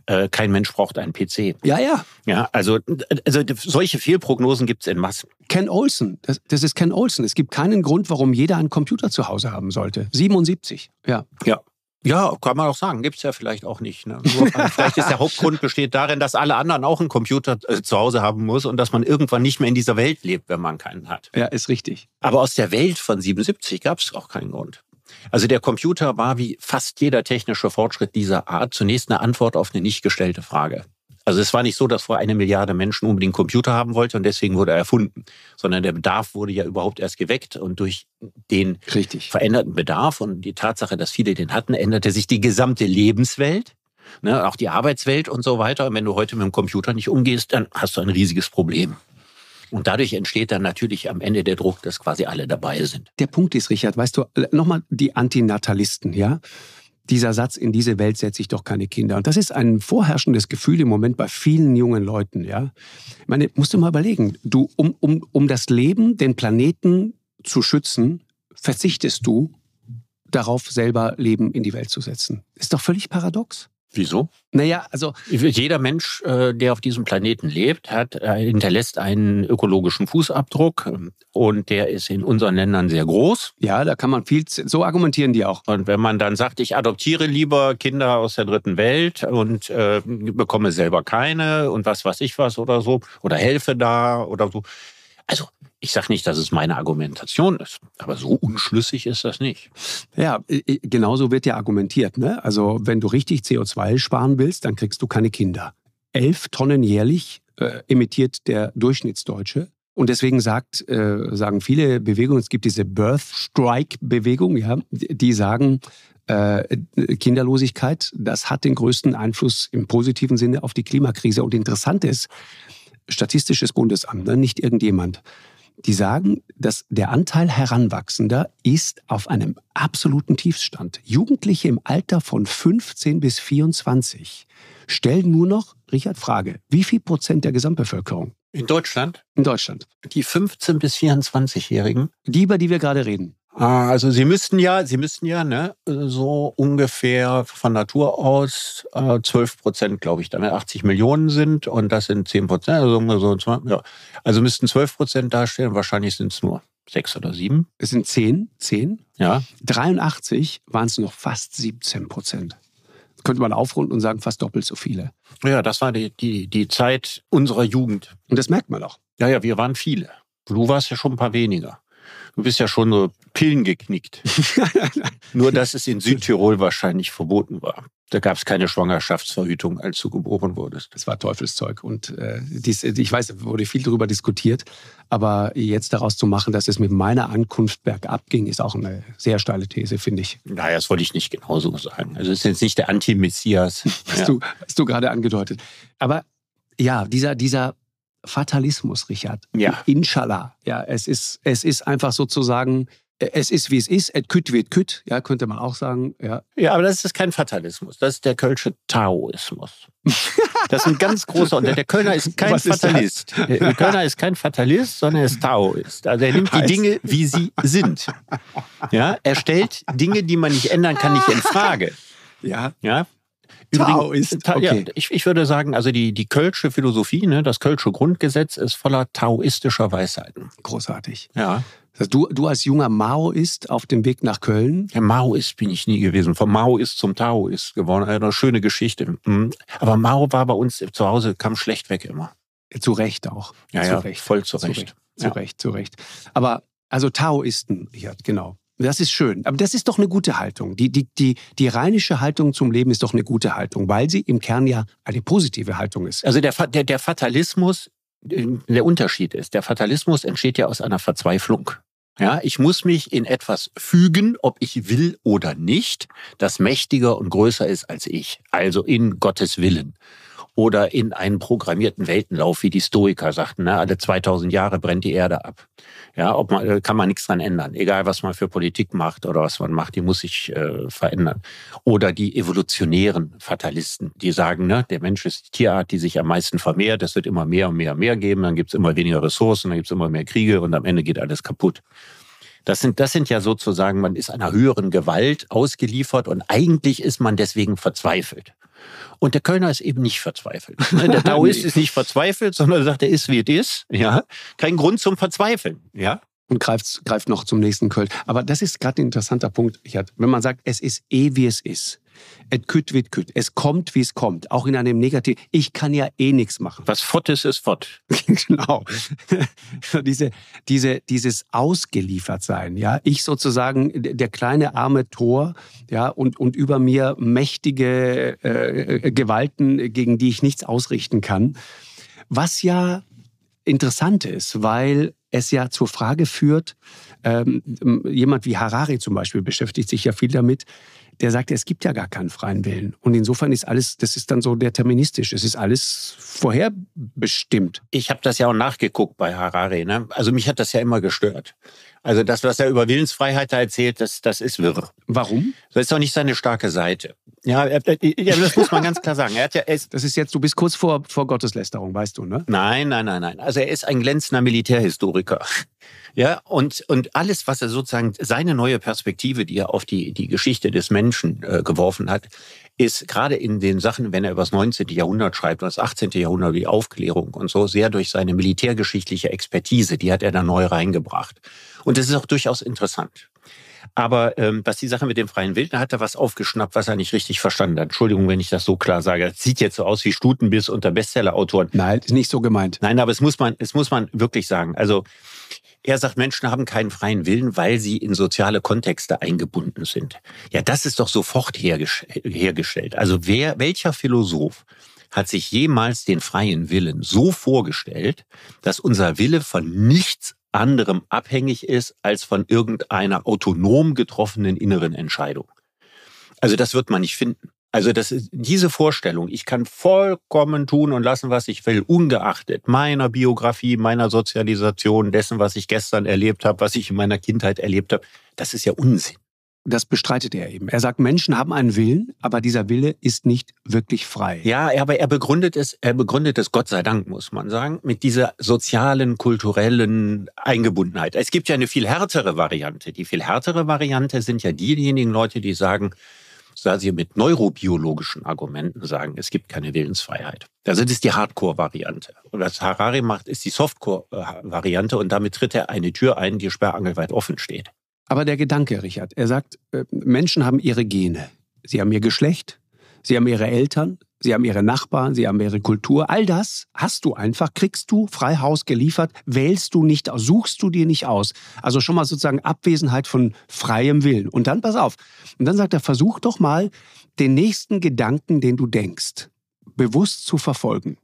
äh, kein Mensch braucht einen PC. Ja, ja. Ja, also, also solche Fehlprognosen gibt es in Massen. Ken Olsen, das, das ist Ken Olsen. Es gibt keinen Grund, warum jeder einen Computer zu Hause haben sollte. 77, ja. Ja. Ja, kann man auch sagen. Gibt's ja vielleicht auch nicht. Ne? Nur, <laughs> vielleicht ist der Hauptgrund besteht darin, dass alle anderen auch einen Computer äh, zu Hause haben muss und dass man irgendwann nicht mehr in dieser Welt lebt, wenn man keinen hat. Ja, ist richtig. Aber aus der Welt von 77 gab's auch keinen Grund. Also der Computer war wie fast jeder technische Fortschritt dieser Art zunächst eine Antwort auf eine nicht gestellte Frage. Also es war nicht so, dass vor eine Milliarde Menschen unbedingt Computer haben wollte und deswegen wurde er erfunden, sondern der Bedarf wurde ja überhaupt erst geweckt und durch den Richtig. veränderten Bedarf und die Tatsache, dass viele den hatten, änderte sich die gesamte Lebenswelt, ne, auch die Arbeitswelt und so weiter. Und wenn du heute mit dem Computer nicht umgehst, dann hast du ein riesiges Problem. Und dadurch entsteht dann natürlich am Ende der Druck, dass quasi alle dabei sind. Der Punkt ist, Richard, weißt du, nochmal die Antinatalisten, ja? Dieser Satz, in diese Welt setze ich doch keine Kinder. Und das ist ein vorherrschendes Gefühl im Moment bei vielen jungen Leuten. Ja? Ich meine, musst du mal überlegen, du, um, um, um das Leben, den Planeten zu schützen, verzichtest du darauf, selber Leben in die Welt zu setzen. Ist doch völlig paradox. Wieso? Naja, also. Jeder Mensch, äh, der auf diesem Planeten lebt, hat, äh, hinterlässt einen ökologischen Fußabdruck ähm, und der ist in unseren Ländern sehr groß. Ja, da kann man viel, so argumentieren die auch. Und wenn man dann sagt, ich adoptiere lieber Kinder aus der dritten Welt und äh, bekomme selber keine und was weiß ich was oder so, oder helfe da oder so. Also, ich sage nicht, dass es meine Argumentation ist, aber so unschlüssig ist das nicht. Ja, genauso wird ja argumentiert. Ne? Also wenn du richtig CO2 sparen willst, dann kriegst du keine Kinder. Elf Tonnen jährlich äh, emittiert der Durchschnittsdeutsche. Und deswegen sagt, äh, sagen viele Bewegungen, es gibt diese Birth Strike-Bewegung, ja, die sagen, äh, Kinderlosigkeit, das hat den größten Einfluss im positiven Sinne auf die Klimakrise. Und interessant ist, Statistisches Bundesamt, ne, nicht irgendjemand, die sagen, dass der Anteil Heranwachsender ist auf einem absoluten Tiefstand. Jugendliche im Alter von 15 bis 24 stellen nur noch, Richard, Frage, wie viel Prozent der Gesamtbevölkerung? In Deutschland? In Deutschland. Die 15 bis 24-Jährigen? Die, über die wir gerade reden. Ah, also Sie müssten ja, Sie müssten ja, ne, so ungefähr von Natur aus äh, 12 Prozent, glaube ich, dann 80 Millionen sind und das sind 10 Prozent, also so, ja. Also müssten 12 Prozent darstellen, wahrscheinlich sind es nur sechs oder sieben. Es sind zehn, zehn. Ja. 83 waren es noch fast 17 Prozent. Könnte man aufrunden und sagen, fast doppelt so viele. Ja, das war die, die, die Zeit unserer Jugend. Und das merkt man auch. Ja, ja, wir waren viele. Du warst ja schon ein paar weniger. Du bist ja schon so Pillen geknickt. <laughs> Nur, dass es in Südtirol wahrscheinlich verboten war. Da gab es keine Schwangerschaftsverhütung, als du geboren wurdest. Das war Teufelszeug. Und äh, dies, ich weiß, wurde viel darüber diskutiert. Aber jetzt daraus zu machen, dass es mit meiner Ankunft bergab ging, ist auch eine sehr steile These, finde ich. Naja, das wollte ich nicht genauso sagen. Also es ist jetzt nicht der Anti-Messias. <laughs> hast, ja. du, hast du gerade angedeutet. Aber ja, dieser, dieser Fatalismus, Richard. Ja. Inshallah. Ja, es ist, es ist einfach sozusagen, es ist wie es ist, et küt wird küt, ja, könnte man auch sagen. Ja. ja, aber das ist kein Fatalismus, das ist der Kölsche Taoismus. <laughs> Das ist ein ganz großer Unterschied. Der Kölner ist kein Was Fatalist. Ist der <laughs> Kölner ist kein Fatalist, sondern er ist Taoist. Also er nimmt die Dinge, wie sie sind. Ja, er stellt Dinge, die man nicht ändern kann, nicht in Frage. Ja. Ja, Taoist. Okay. Ja, ich, ich würde sagen, also die, die Kölsche Philosophie, ne, das Kölsche Grundgesetz ist voller taoistischer Weisheiten. Großartig. Ja. Du, du als junger Maoist auf dem Weg nach Köln? Ja, Maoist bin ich nie gewesen. Vom Maoist zum Taoist geworden. Eine schöne Geschichte. Mhm. Aber Mao war bei uns zu Hause, kam schlecht weg immer. Zu Recht auch. Ja, zu ja Recht. voll zu Recht. Zu Recht, zu, Recht, zu Recht. Aber also Taoisten, ja, genau. Das ist schön. Aber das ist doch eine gute Haltung. Die, die, die, die rheinische Haltung zum Leben ist doch eine gute Haltung, weil sie im Kern ja eine positive Haltung ist. Also der, der, der Fatalismus, der Unterschied ist, der Fatalismus entsteht ja aus einer Verzweiflung. Ja, ich muss mich in etwas fügen, ob ich will oder nicht, das mächtiger und größer ist als ich. Also in Gottes Willen. Oder in einen programmierten Weltenlauf, wie die Stoiker sagten. Ne? Alle 2000 Jahre brennt die Erde ab. Ja, ob man, äh, kann man nichts dran ändern. Egal, was man für Politik macht oder was man macht, die muss sich äh, verändern. Oder die evolutionären Fatalisten, die sagen, ne, der Mensch ist die Tierart, die sich am meisten vermehrt. Es wird immer mehr und mehr und mehr geben. Dann gibt es immer weniger Ressourcen, dann gibt es immer mehr Kriege und am Ende geht alles kaputt. Das sind, das sind ja sozusagen, man ist einer höheren Gewalt ausgeliefert und eigentlich ist man deswegen verzweifelt. Und der Kölner ist eben nicht verzweifelt. <laughs> Ne, der Taoist ist nicht verzweifelt, sondern sagt, er ist wie es ist. Ja, kein Grund zum Verzweifeln. Ja. Und greift, greift noch zum nächsten Köln. Aber das ist gerade ein interessanter Punkt, Richard. Wenn man sagt, es ist eh wie es ist. Et kütt wird kütt. Es kommt, wie es kommt. Auch in einem Negativ. Ich kann ja eh nichts machen. Was fort ist, ist fort. <laughs> genau. diese, diese, dieses Ausgeliefertsein, ja. Ich sozusagen der kleine arme Tor, ja, und, und über mir mächtige äh, Gewalten, gegen die ich nichts ausrichten kann. Was ja interessant ist, weil es ja zur Frage führt, ähm, jemand wie Harari zum Beispiel beschäftigt sich ja viel damit, der sagt, es gibt ja gar keinen freien Willen. Und insofern ist alles, das ist dann so deterministisch. Es ist alles vorherbestimmt. Ich habe das ja auch nachgeguckt bei Harari. Ne? Also mich hat das ja immer gestört. Also das, was er über Willensfreiheit da erzählt, das, das ist wirr. Warum? Das ist doch nicht seine starke Seite. Ja, ja das muss man ganz klar sagen. Er hat ja, er ist, das ist jetzt, du bist kurz vor, vor Gotteslästerung, weißt du, ne? Nein, nein, nein, nein. Also er ist ein glänzender Militärhistoriker. Ja, und, und alles, was er sozusagen, seine neue Perspektive, die er auf die, die Geschichte des Menschen äh, geworfen hat, ist gerade in den Sachen, wenn er über das 19. Jahrhundert schreibt, das 18. Jahrhundert, die Aufklärung und so, sehr durch seine militärgeschichtliche Expertise, die hat er da neu reingebracht. Und das ist auch durchaus interessant. Aber ähm, was die Sache mit dem freien Willen, da hat er was aufgeschnappt, was er nicht richtig verstanden hat. Entschuldigung, wenn ich das so klar sage. Das sieht jetzt so aus wie Stutenbiss unter Bestsellerautoren. Nein, ist nicht so gemeint. Nein, aber es muss man, es muss man wirklich sagen. Also er sagt, Menschen haben keinen freien Willen, weil sie in soziale Kontexte eingebunden sind. Ja, das ist doch sofort hergestellt. Also wer, welcher Philosoph hat sich jemals den freien Willen so vorgestellt, dass unser Wille von nichts anderem abhängig ist als von irgendeiner autonom getroffenen inneren Entscheidung. Also das wird man nicht finden. Also das diese Vorstellung, ich kann vollkommen tun und lassen, was ich will, ungeachtet meiner Biografie, meiner Sozialisation, dessen, was ich gestern erlebt habe, was ich in meiner Kindheit erlebt habe, das ist ja Unsinn das bestreitet er eben. Er sagt, Menschen haben einen Willen, aber dieser Wille ist nicht wirklich frei. Ja, aber er begründet es, er begründet es, Gott sei Dank, muss man sagen, mit dieser sozialen, kulturellen Eingebundenheit. Es gibt ja eine viel härtere Variante. Die viel härtere Variante sind ja diejenigen Leute, die sagen, da sie mit neurobiologischen Argumenten sagen, es gibt keine Willensfreiheit. Also das ist die Hardcore-Variante. Und was Harari macht, ist die Softcore-Variante und damit tritt er eine Tür ein, die sperrangelweit offen steht. Aber der Gedanke, Richard, er sagt, äh, Menschen haben ihre Gene. Sie haben ihr Geschlecht, sie haben ihre Eltern, sie haben ihre Nachbarn, sie haben ihre Kultur. All das hast du einfach, kriegst du frei Haus geliefert, wählst du nicht aus, suchst du dir nicht aus. Also schon mal sozusagen Abwesenheit von freiem Willen. Und dann, pass auf, und dann sagt er, versuch doch mal, den nächsten Gedanken, den du denkst, bewusst zu verfolgen.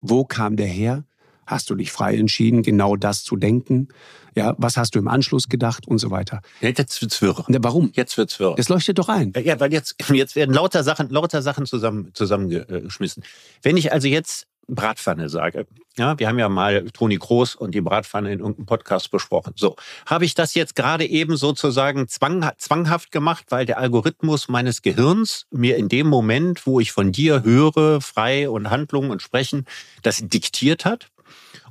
Wo kam der her? Hast du dich frei entschieden, genau das zu denken? Ja, was hast du im Anschluss gedacht und so weiter? Jetzt wird's wirr. Ja, warum? Jetzt wird's wirr. Das leuchtet doch ein. Ja, weil jetzt, <laughs> jetzt werden lauter Sachen, lauter Sachen zusammen, zusammengeschmissen. Wenn ich also jetzt Bratpfanne sage. Ja, wir haben ja mal Toni Groß und die Bratpfanne in irgendeinem Podcast besprochen. So, habe ich das jetzt gerade eben sozusagen zwang, zwanghaft gemacht, weil der Algorithmus meines Gehirns mir in dem Moment, wo ich von dir höre, frei und Handlungen und Sprechen, das diktiert hat?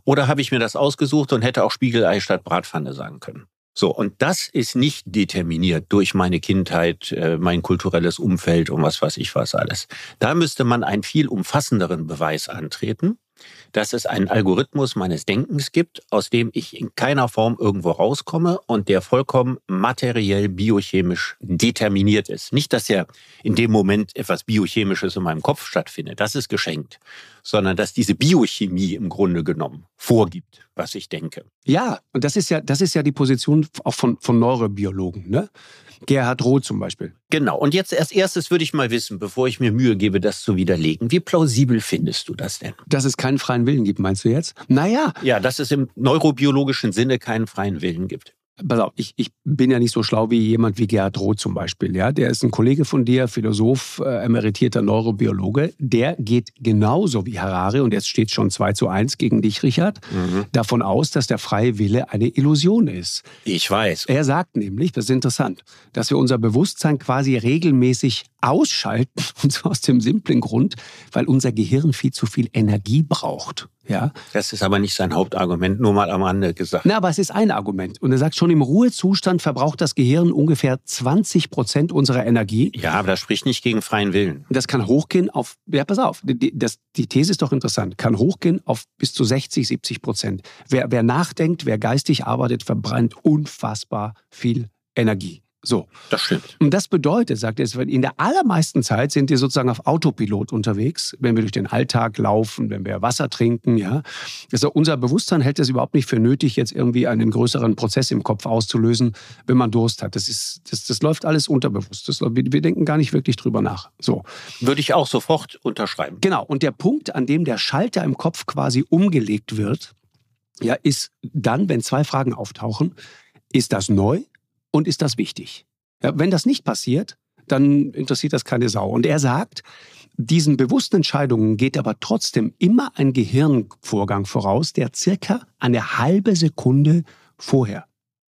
Oder habe ich mir das ausgesucht und hätte auch Spiegelei statt Bratpfanne sagen können? So, und das ist nicht determiniert durch meine Kindheit, äh, mein kulturelles Umfeld und was weiß ich was alles. Da müsste man einen viel umfassenderen Beweis antreten dass es einen Algorithmus meines Denkens gibt, aus dem ich in keiner Form irgendwo rauskomme und der vollkommen materiell biochemisch determiniert ist. Nicht, dass ja in dem Moment etwas Biochemisches in meinem Kopf stattfindet, das ist geschenkt, sondern dass diese Biochemie im Grunde genommen vorgibt, was ich denke. Ja, und das ist ja, das ist ja die Position auch von, von Neurobiologen. Ne? Gerhard Roth zum Beispiel. Genau. Und jetzt als erstes würde ich mal wissen, bevor ich mir Mühe gebe, das zu widerlegen. Wie plausibel findest du das denn? Dass es keinen freien Willen gibt, meinst du jetzt? Naja. Ja, dass es im neurobiologischen Sinne keinen freien Willen gibt. Pass auf, ich, ich bin ja nicht so schlau wie jemand wie Gerhard Roth zum Beispiel. Ja? Der ist ein Kollege von dir, Philosoph, äh, emeritierter Neurobiologe. Der geht genauso wie Harari, und jetzt steht schon 2 zu 1 gegen dich, Richard, mhm. davon aus, dass der freie Wille eine Illusion ist. Ich weiß. Er sagt nämlich, das ist interessant, dass wir unser Bewusstsein quasi regelmäßig ausschalten, <laughs> und zwar aus dem simplen Grund, weil unser Gehirn viel zu viel Energie braucht. Ja. Das ist aber nicht sein Hauptargument, nur mal am Rande gesagt. Na, aber es ist ein Argument. Und er sagt, schon im Ruhezustand verbraucht das Gehirn ungefähr 20 Prozent unserer Energie. Ja, aber das spricht nicht gegen freien Willen. Das kann hochgehen auf, ja, pass auf, die, das, die These ist doch interessant, kann hochgehen auf bis zu 60, 70 Prozent. Wer, wer nachdenkt, wer geistig arbeitet, verbrennt unfassbar viel Energie. So. Das stimmt. Und das bedeutet, sagt er, in der allermeisten Zeit sind wir sozusagen auf Autopilot unterwegs, wenn wir durch den Alltag laufen, wenn wir Wasser trinken, ja. Also unser Bewusstsein hält es überhaupt nicht für nötig, jetzt irgendwie einen größeren Prozess im Kopf auszulösen, wenn man Durst hat. Das ist, das, das läuft alles unterbewusst. Das, wir denken gar nicht wirklich drüber nach. So. Würde ich auch sofort unterschreiben. Genau. Und der Punkt, an dem der Schalter im Kopf quasi umgelegt wird, ja, ist dann, wenn zwei Fragen auftauchen, ist das neu und ist das wichtig? Ja, wenn das nicht passiert, dann interessiert das keine Sau. Und er sagt, diesen bewussten Entscheidungen geht aber trotzdem immer ein Gehirnvorgang voraus, der circa eine halbe Sekunde vorher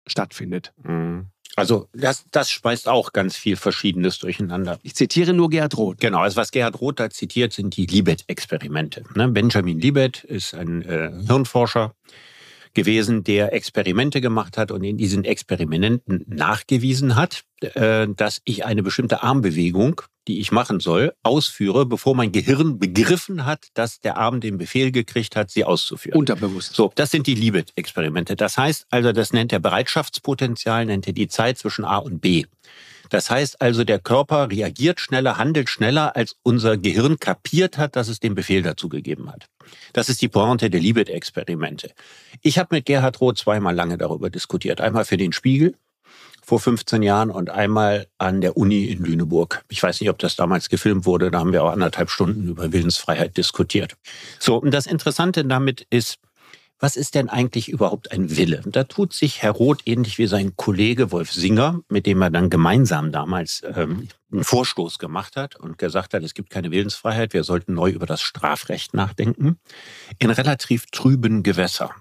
stattfindet. Mhm. Also das, das speist auch ganz viel Verschiedenes durcheinander. Ich zitiere nur Gerhard Roth. Genau, also was Gerhard Roth da zitiert, sind die Libet-Experimente. Ne, Benjamin Libet ist ein äh, Hirnforscher, gewesen, der Experimente gemacht hat und in diesen Experimenten nachgewiesen hat, äh, dass ich eine bestimmte Armbewegung, die ich machen soll, ausführe, bevor mein Gehirn begriffen hat, dass der Arm den Befehl gekriegt hat, sie auszuführen. Unterbewusst. So, das sind die Libet-Experimente. Das heißt also, das nennt er Bereitschaftspotenzial, nennt er die Zeit zwischen A und B. Das heißt also, der Körper reagiert schneller, handelt schneller, als unser Gehirn kapiert hat, dass es den Befehl dazu gegeben hat. Das ist die Pointe der Libet-Experimente. Ich habe mit Gerhard Roth zweimal lange darüber diskutiert. Einmal für den Spiegel vor 15 Jahren und einmal an der Uni in Lüneburg. Ich weiß nicht, ob das damals gefilmt wurde. Da haben wir auch anderthalb Stunden über Willensfreiheit diskutiert. So, und das Interessante damit ist, was ist denn eigentlich überhaupt ein Wille? Da tut sich Herr Roth ähnlich wie sein Kollege Wolf Singer, mit dem er dann gemeinsam damals ähm, einen Vorstoß gemacht hat und gesagt hat, es gibt keine Willensfreiheit, wir sollten neu über das Strafrecht nachdenken, in relativ trüben Gewässer.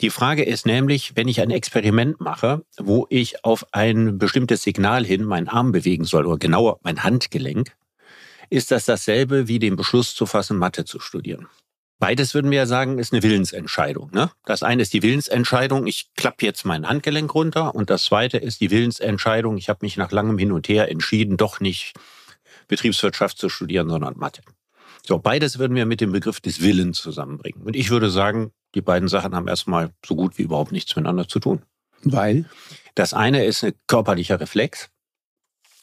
Die Frage ist nämlich, wenn ich ein Experiment mache, wo ich auf ein bestimmtes Signal hin meinen Arm bewegen soll oder genauer mein Handgelenk, ist das dasselbe wie den Beschluss zu fassen, Mathe zu studieren. Beides würden wir ja sagen, ist eine Willensentscheidung. Ne? Das eine ist die Willensentscheidung, ich klappe jetzt mein Handgelenk runter. Und das zweite ist die Willensentscheidung, ich habe mich nach langem Hin und Her entschieden, doch nicht Betriebswirtschaft zu studieren, sondern Mathe. So, beides würden wir mit dem Begriff des Willens zusammenbringen. Und ich würde sagen, die beiden Sachen haben erstmal so gut wie überhaupt nichts miteinander zu tun. Weil? Das eine ist ein körperlicher Reflex.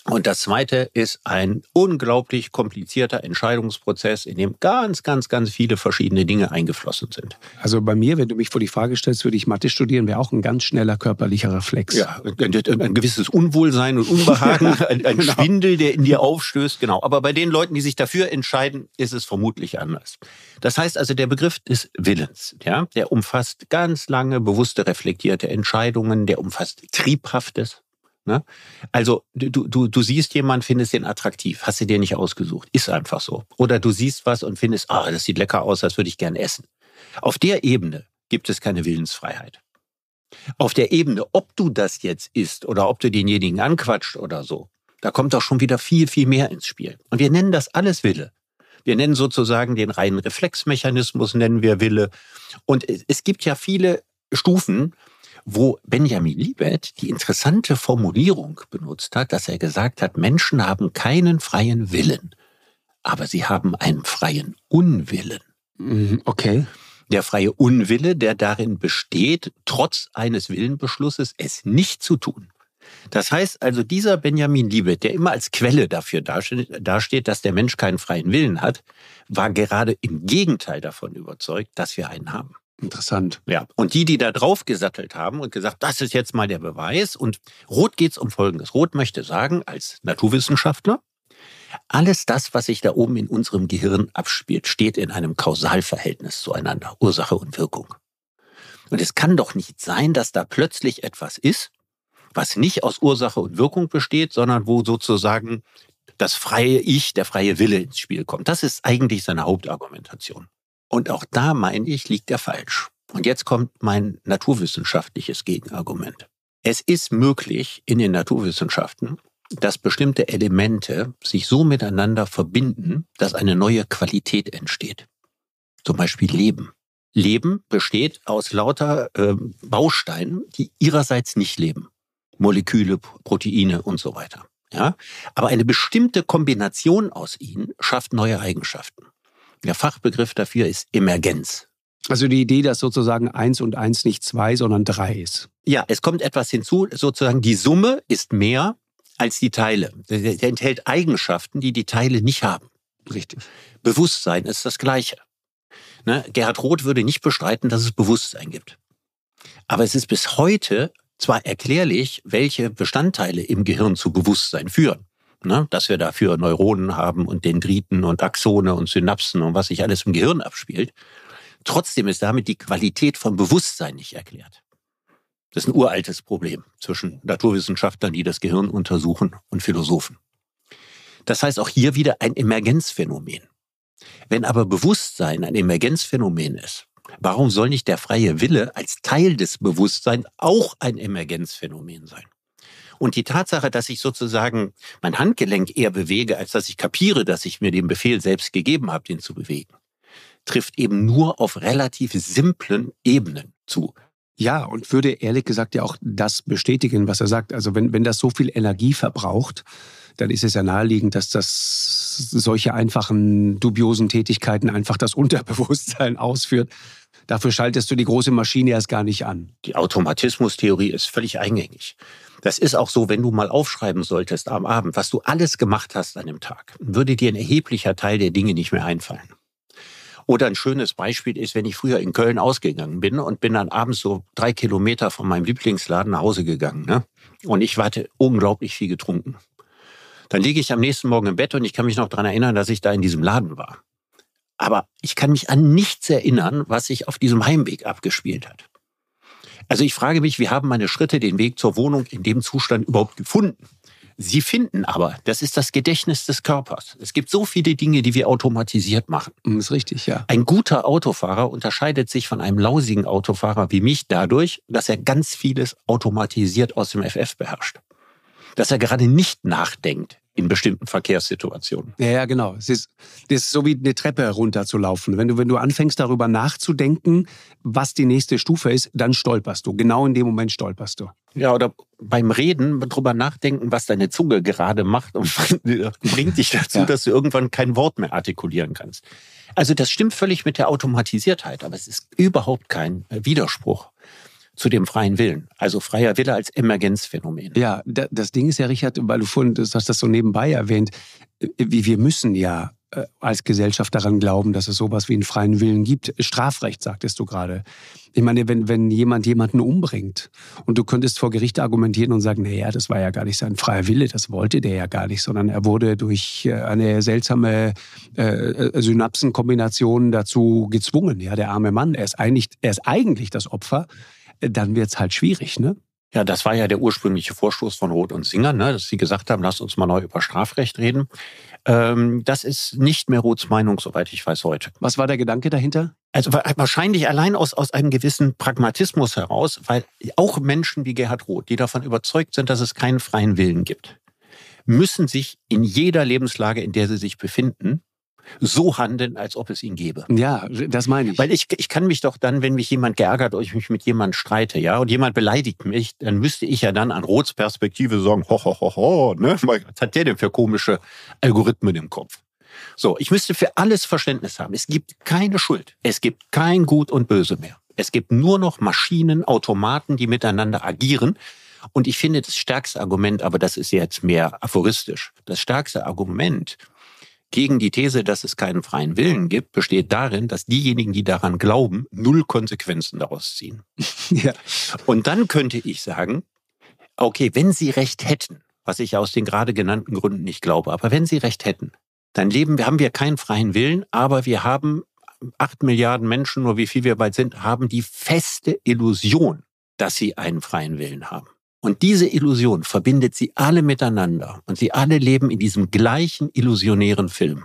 Und das zweite ist ein unglaublich komplizierter Entscheidungsprozess, in dem ganz, ganz, ganz viele verschiedene Dinge eingeflossen sind. Also bei mir, wenn du mich vor die Frage stellst, würde ich Mathe studieren, wäre auch ein ganz schneller körperlicher Reflex. Ja, ein, ein gewisses Unwohlsein und Unbehagen, <laughs> ein, ein genau. Schwindel, der in dir aufstößt. Genau. Aber bei den Leuten, die sich dafür entscheiden, ist es vermutlich anders. Das heißt also, der Begriff des Willens, ja, der umfasst ganz lange bewusste, reflektierte Entscheidungen, der umfasst Triebhaftes, Ne? Also du, du, du siehst jemanden, findest den attraktiv, hast du dir nicht ausgesucht, ist einfach so. Oder du siehst was und findest, ah, das sieht lecker aus, das würde ich gern essen. Auf der Ebene gibt es keine Willensfreiheit. Auf der Ebene, ob du das jetzt isst oder ob du denjenigen anquatscht oder so, da kommt doch schon wieder viel, viel mehr ins Spiel. Und wir nennen das alles Wille. Wir nennen sozusagen den reinen Reflexmechanismus, nennen wir Wille. Und es gibt ja viele Stufen, wo Benjamin Libet die interessante Formulierung benutzt hat, dass er gesagt hat, Menschen haben keinen freien Willen, aber sie haben einen freien Unwillen. Mhm, okay. Der freie Unwille, der darin besteht, trotz eines Willenbeschlusses es nicht zu tun. Das heißt also, dieser Benjamin Libet, der immer als Quelle dafür dasteht, dass der Mensch keinen freien Willen hat, war gerade im Gegenteil davon überzeugt, dass wir einen haben. Interessant. Ja. Und die, die da drauf gesattelt haben und gesagt, das ist jetzt mal der Beweis. Und Roth geht es um Folgendes. Roth möchte sagen, als Naturwissenschaftler, alles das, was sich da oben in unserem Gehirn abspielt, steht in einem Kausalverhältnis zueinander. Ursache und Wirkung. Und es kann doch nicht sein, dass da plötzlich etwas ist, was nicht aus Ursache und Wirkung besteht, sondern wo sozusagen das freie Ich, der freie Wille ins Spiel kommt. Das ist eigentlich seine Hauptargumentation. Und auch da, meine ich, liegt er falsch. Und jetzt kommt mein naturwissenschaftliches Gegenargument. Es ist möglich in den Naturwissenschaften, dass bestimmte Elemente sich so miteinander verbinden, dass eine neue Qualität entsteht. Zum Beispiel Leben. Leben besteht aus lauter äh, Bausteinen, die ihrerseits nicht leben. Moleküle, Proteine und so weiter. Ja? Aber eine bestimmte Kombination aus ihnen schafft neue Eigenschaften. Der Fachbegriff dafür ist Emergenz. Also die Idee, dass sozusagen eins und eins nicht zwei, sondern drei ist. Ja, es kommt etwas hinzu, sozusagen die Summe ist mehr als die Teile. Der enthält Eigenschaften, die die Teile nicht haben. Richtig. Bewusstsein ist das Gleiche. Ne? Gerhard Roth würde nicht bestreiten, dass es Bewusstsein gibt. Aber es ist bis heute zwar erklärlich, welche Bestandteile im Gehirn zu Bewusstsein führen. Ne? Dass wir dafür Neuronen haben und Dendriten und Axone und Synapsen und was sich alles im Gehirn abspielt. Trotzdem ist damit die Qualität von Bewusstsein nicht erklärt. Das ist ein uraltes Problem zwischen Naturwissenschaftlern, die das Gehirn untersuchen, und Philosophen. Das heißt auch hier wieder ein Emergenzphänomen. Wenn aber Bewusstsein ein Emergenzphänomen ist, warum soll nicht der freie Wille als Teil des Bewusstseins auch ein Emergenzphänomen sein? Und die Tatsache, dass ich sozusagen mein Handgelenk eher bewege, als dass ich kapiere, dass ich mir den Befehl selbst gegeben habe, den zu bewegen, trifft eben nur auf relativ simplen Ebenen zu. Ja, und würde ehrlich gesagt ja auch das bestätigen, was er sagt. Also wenn, wenn das so viel Energie verbraucht, dann ist es ja naheliegend, dass das solche einfachen, dubiosen Tätigkeiten einfach das <laughs> Unterbewusstsein ausführt. Dafür schaltest du die große Maschine erst gar nicht an. Die Automatismustheorie ist völlig eingängig. Das ist auch so, wenn du mal aufschreiben solltest am Abend, was du alles gemacht hast an dem Tag, würde dir ein erheblicher Teil der Dinge nicht mehr einfallen. Oder ein schönes Beispiel ist, wenn ich früher in Köln ausgegangen bin und bin dann abends so drei Kilometer von meinem Lieblingsladen nach Hause gegangen. Ne? Und ich hatte unglaublich viel getrunken. Dann liege ich am nächsten Morgen im Bett und ich kann mich noch daran erinnern, dass ich da in diesem Laden war. Aber ich kann mich an nichts erinnern, was sich auf diesem Heimweg abgespielt hat. Also ich frage mich, wie haben meine Schritte den Weg zur Wohnung in dem Zustand überhaupt gefunden? Sie finden aber, das ist das Gedächtnis des Körpers. Es gibt so viele Dinge, die wir automatisiert machen. Das ist richtig, ja. Ein guter Autofahrer unterscheidet sich von einem lausigen Autofahrer wie mich dadurch, dass er ganz vieles automatisiert aus dem FF beherrscht. Dass er gerade nicht nachdenkt in bestimmten Verkehrssituationen. Ja, ja, genau. Es ist, das ist so wie eine Treppe herunterzulaufen. Wenn du, wenn du anfängst, darüber nachzudenken, was die nächste Stufe ist, dann stolperst du. Genau in dem Moment stolperst du. Ja, oder beim Reden drüber nachdenken, was deine Zunge gerade macht und <laughs> bringt dich dazu, ja. dass du irgendwann kein Wort mehr artikulieren kannst. Also das stimmt völlig mit der Automatisiertheit, aber es ist überhaupt kein Widerspruch zu dem freien Willen. Also freier Wille als Emergenzphänomen. Ja, das Ding ist ja, Richard, weil du vorhin du hast das so nebenbei erwähnt, äh, wir müssen ja äh, als Gesellschaft daran glauben, dass es sowas wie einen freien Willen gibt. Strafrecht, sagtest du gerade. Ich meine, wenn, wenn jemand jemanden umbringt und du könntest vor Gericht argumentieren und sagen, naja, das war ja gar nicht sein freier Wille, das wollte der ja gar nicht, sondern er wurde durch äh, eine seltsame Synapsenkombination dazu gezwungen. Ja, der arme Mann, er ist eigentlich, er ist eigentlich das Opfer dann wird es halt schwierig, ne? Ja, das war ja der ursprüngliche Vorstoß von Roth und Singer, ne, dass sie gesagt haben, lass uns mal neu über Strafrecht reden. Ähm, das ist nicht mehr Roths Meinung, soweit ich weiß heute. Was war der Gedanke dahinter? Also wahrscheinlich allein aus, aus einem gewissen Pragmatismus heraus, weil auch Menschen wie Gerhard Roth, die davon überzeugt sind, dass es keinen freien Willen gibt, müssen sich in jeder Lebenslage, in der sie sich befinden, so handeln, als ob es ihn gäbe. Ja, das meine ich. Weil ich, ich kann mich doch dann, wenn mich jemand geärgert oder ich mich mit jemand streite, ja, und jemand beleidigt mich, dann müsste ich ja dann an Roths Perspektive sagen, ho, ho, ho, ho, ne? Was hat der denn für komische Algorithmen im Kopf? So, ich müsste für alles Verständnis haben. Es gibt keine Schuld. Es gibt kein Gut und Böse mehr. Es gibt nur noch Maschinen, Automaten, die miteinander agieren. Und ich finde das stärkste Argument, aber das ist jetzt mehr aphoristisch, das stärkste Argument gegen die These, dass es keinen freien Willen gibt, besteht darin, dass diejenigen, die daran glauben, null Konsequenzen daraus ziehen. <laughs> ja. Und dann könnte ich sagen, okay, wenn Sie recht hätten, was ich aus den gerade genannten Gründen nicht glaube, aber wenn Sie recht hätten, dann leben, haben wir keinen freien Willen, aber wir haben acht Milliarden Menschen, nur wie viel wir bald sind, haben die feste Illusion, dass sie einen freien Willen haben. Und diese Illusion verbindet sie alle miteinander und sie alle leben in diesem gleichen illusionären Film.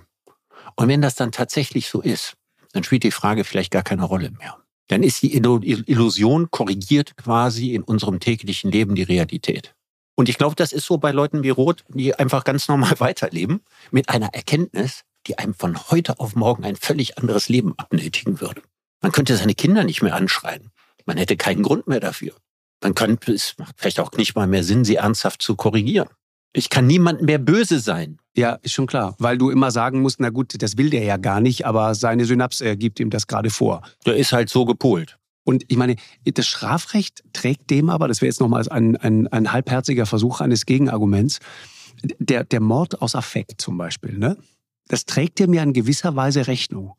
Und wenn das dann tatsächlich so ist, dann spielt die Frage vielleicht gar keine Rolle mehr. Dann ist die Illusion korrigiert quasi in unserem täglichen Leben die Realität. Und ich glaube, das ist so bei Leuten wie Roth, die einfach ganz normal <laughs> weiterleben, mit einer Erkenntnis, die einem von heute auf morgen ein völlig anderes Leben abnötigen würde. Man könnte seine Kinder nicht mehr anschreien. Man hätte keinen Grund mehr dafür. Man könnte, es macht vielleicht auch nicht mal mehr Sinn, sie ernsthaft zu korrigieren. Ich kann niemandem mehr böse sein. Ja, ist schon klar. Weil du immer sagen musst, na gut, das will der ja gar nicht, aber seine Synapse gibt ihm das gerade vor. Der ist halt so gepolt. Und ich meine, das Strafrecht trägt dem aber, das wäre jetzt nochmal ein, ein, ein halbherziger Versuch eines Gegenarguments, der, der Mord aus Affekt zum Beispiel, ne? Das trägt dir mir in gewisser Weise Rechnung.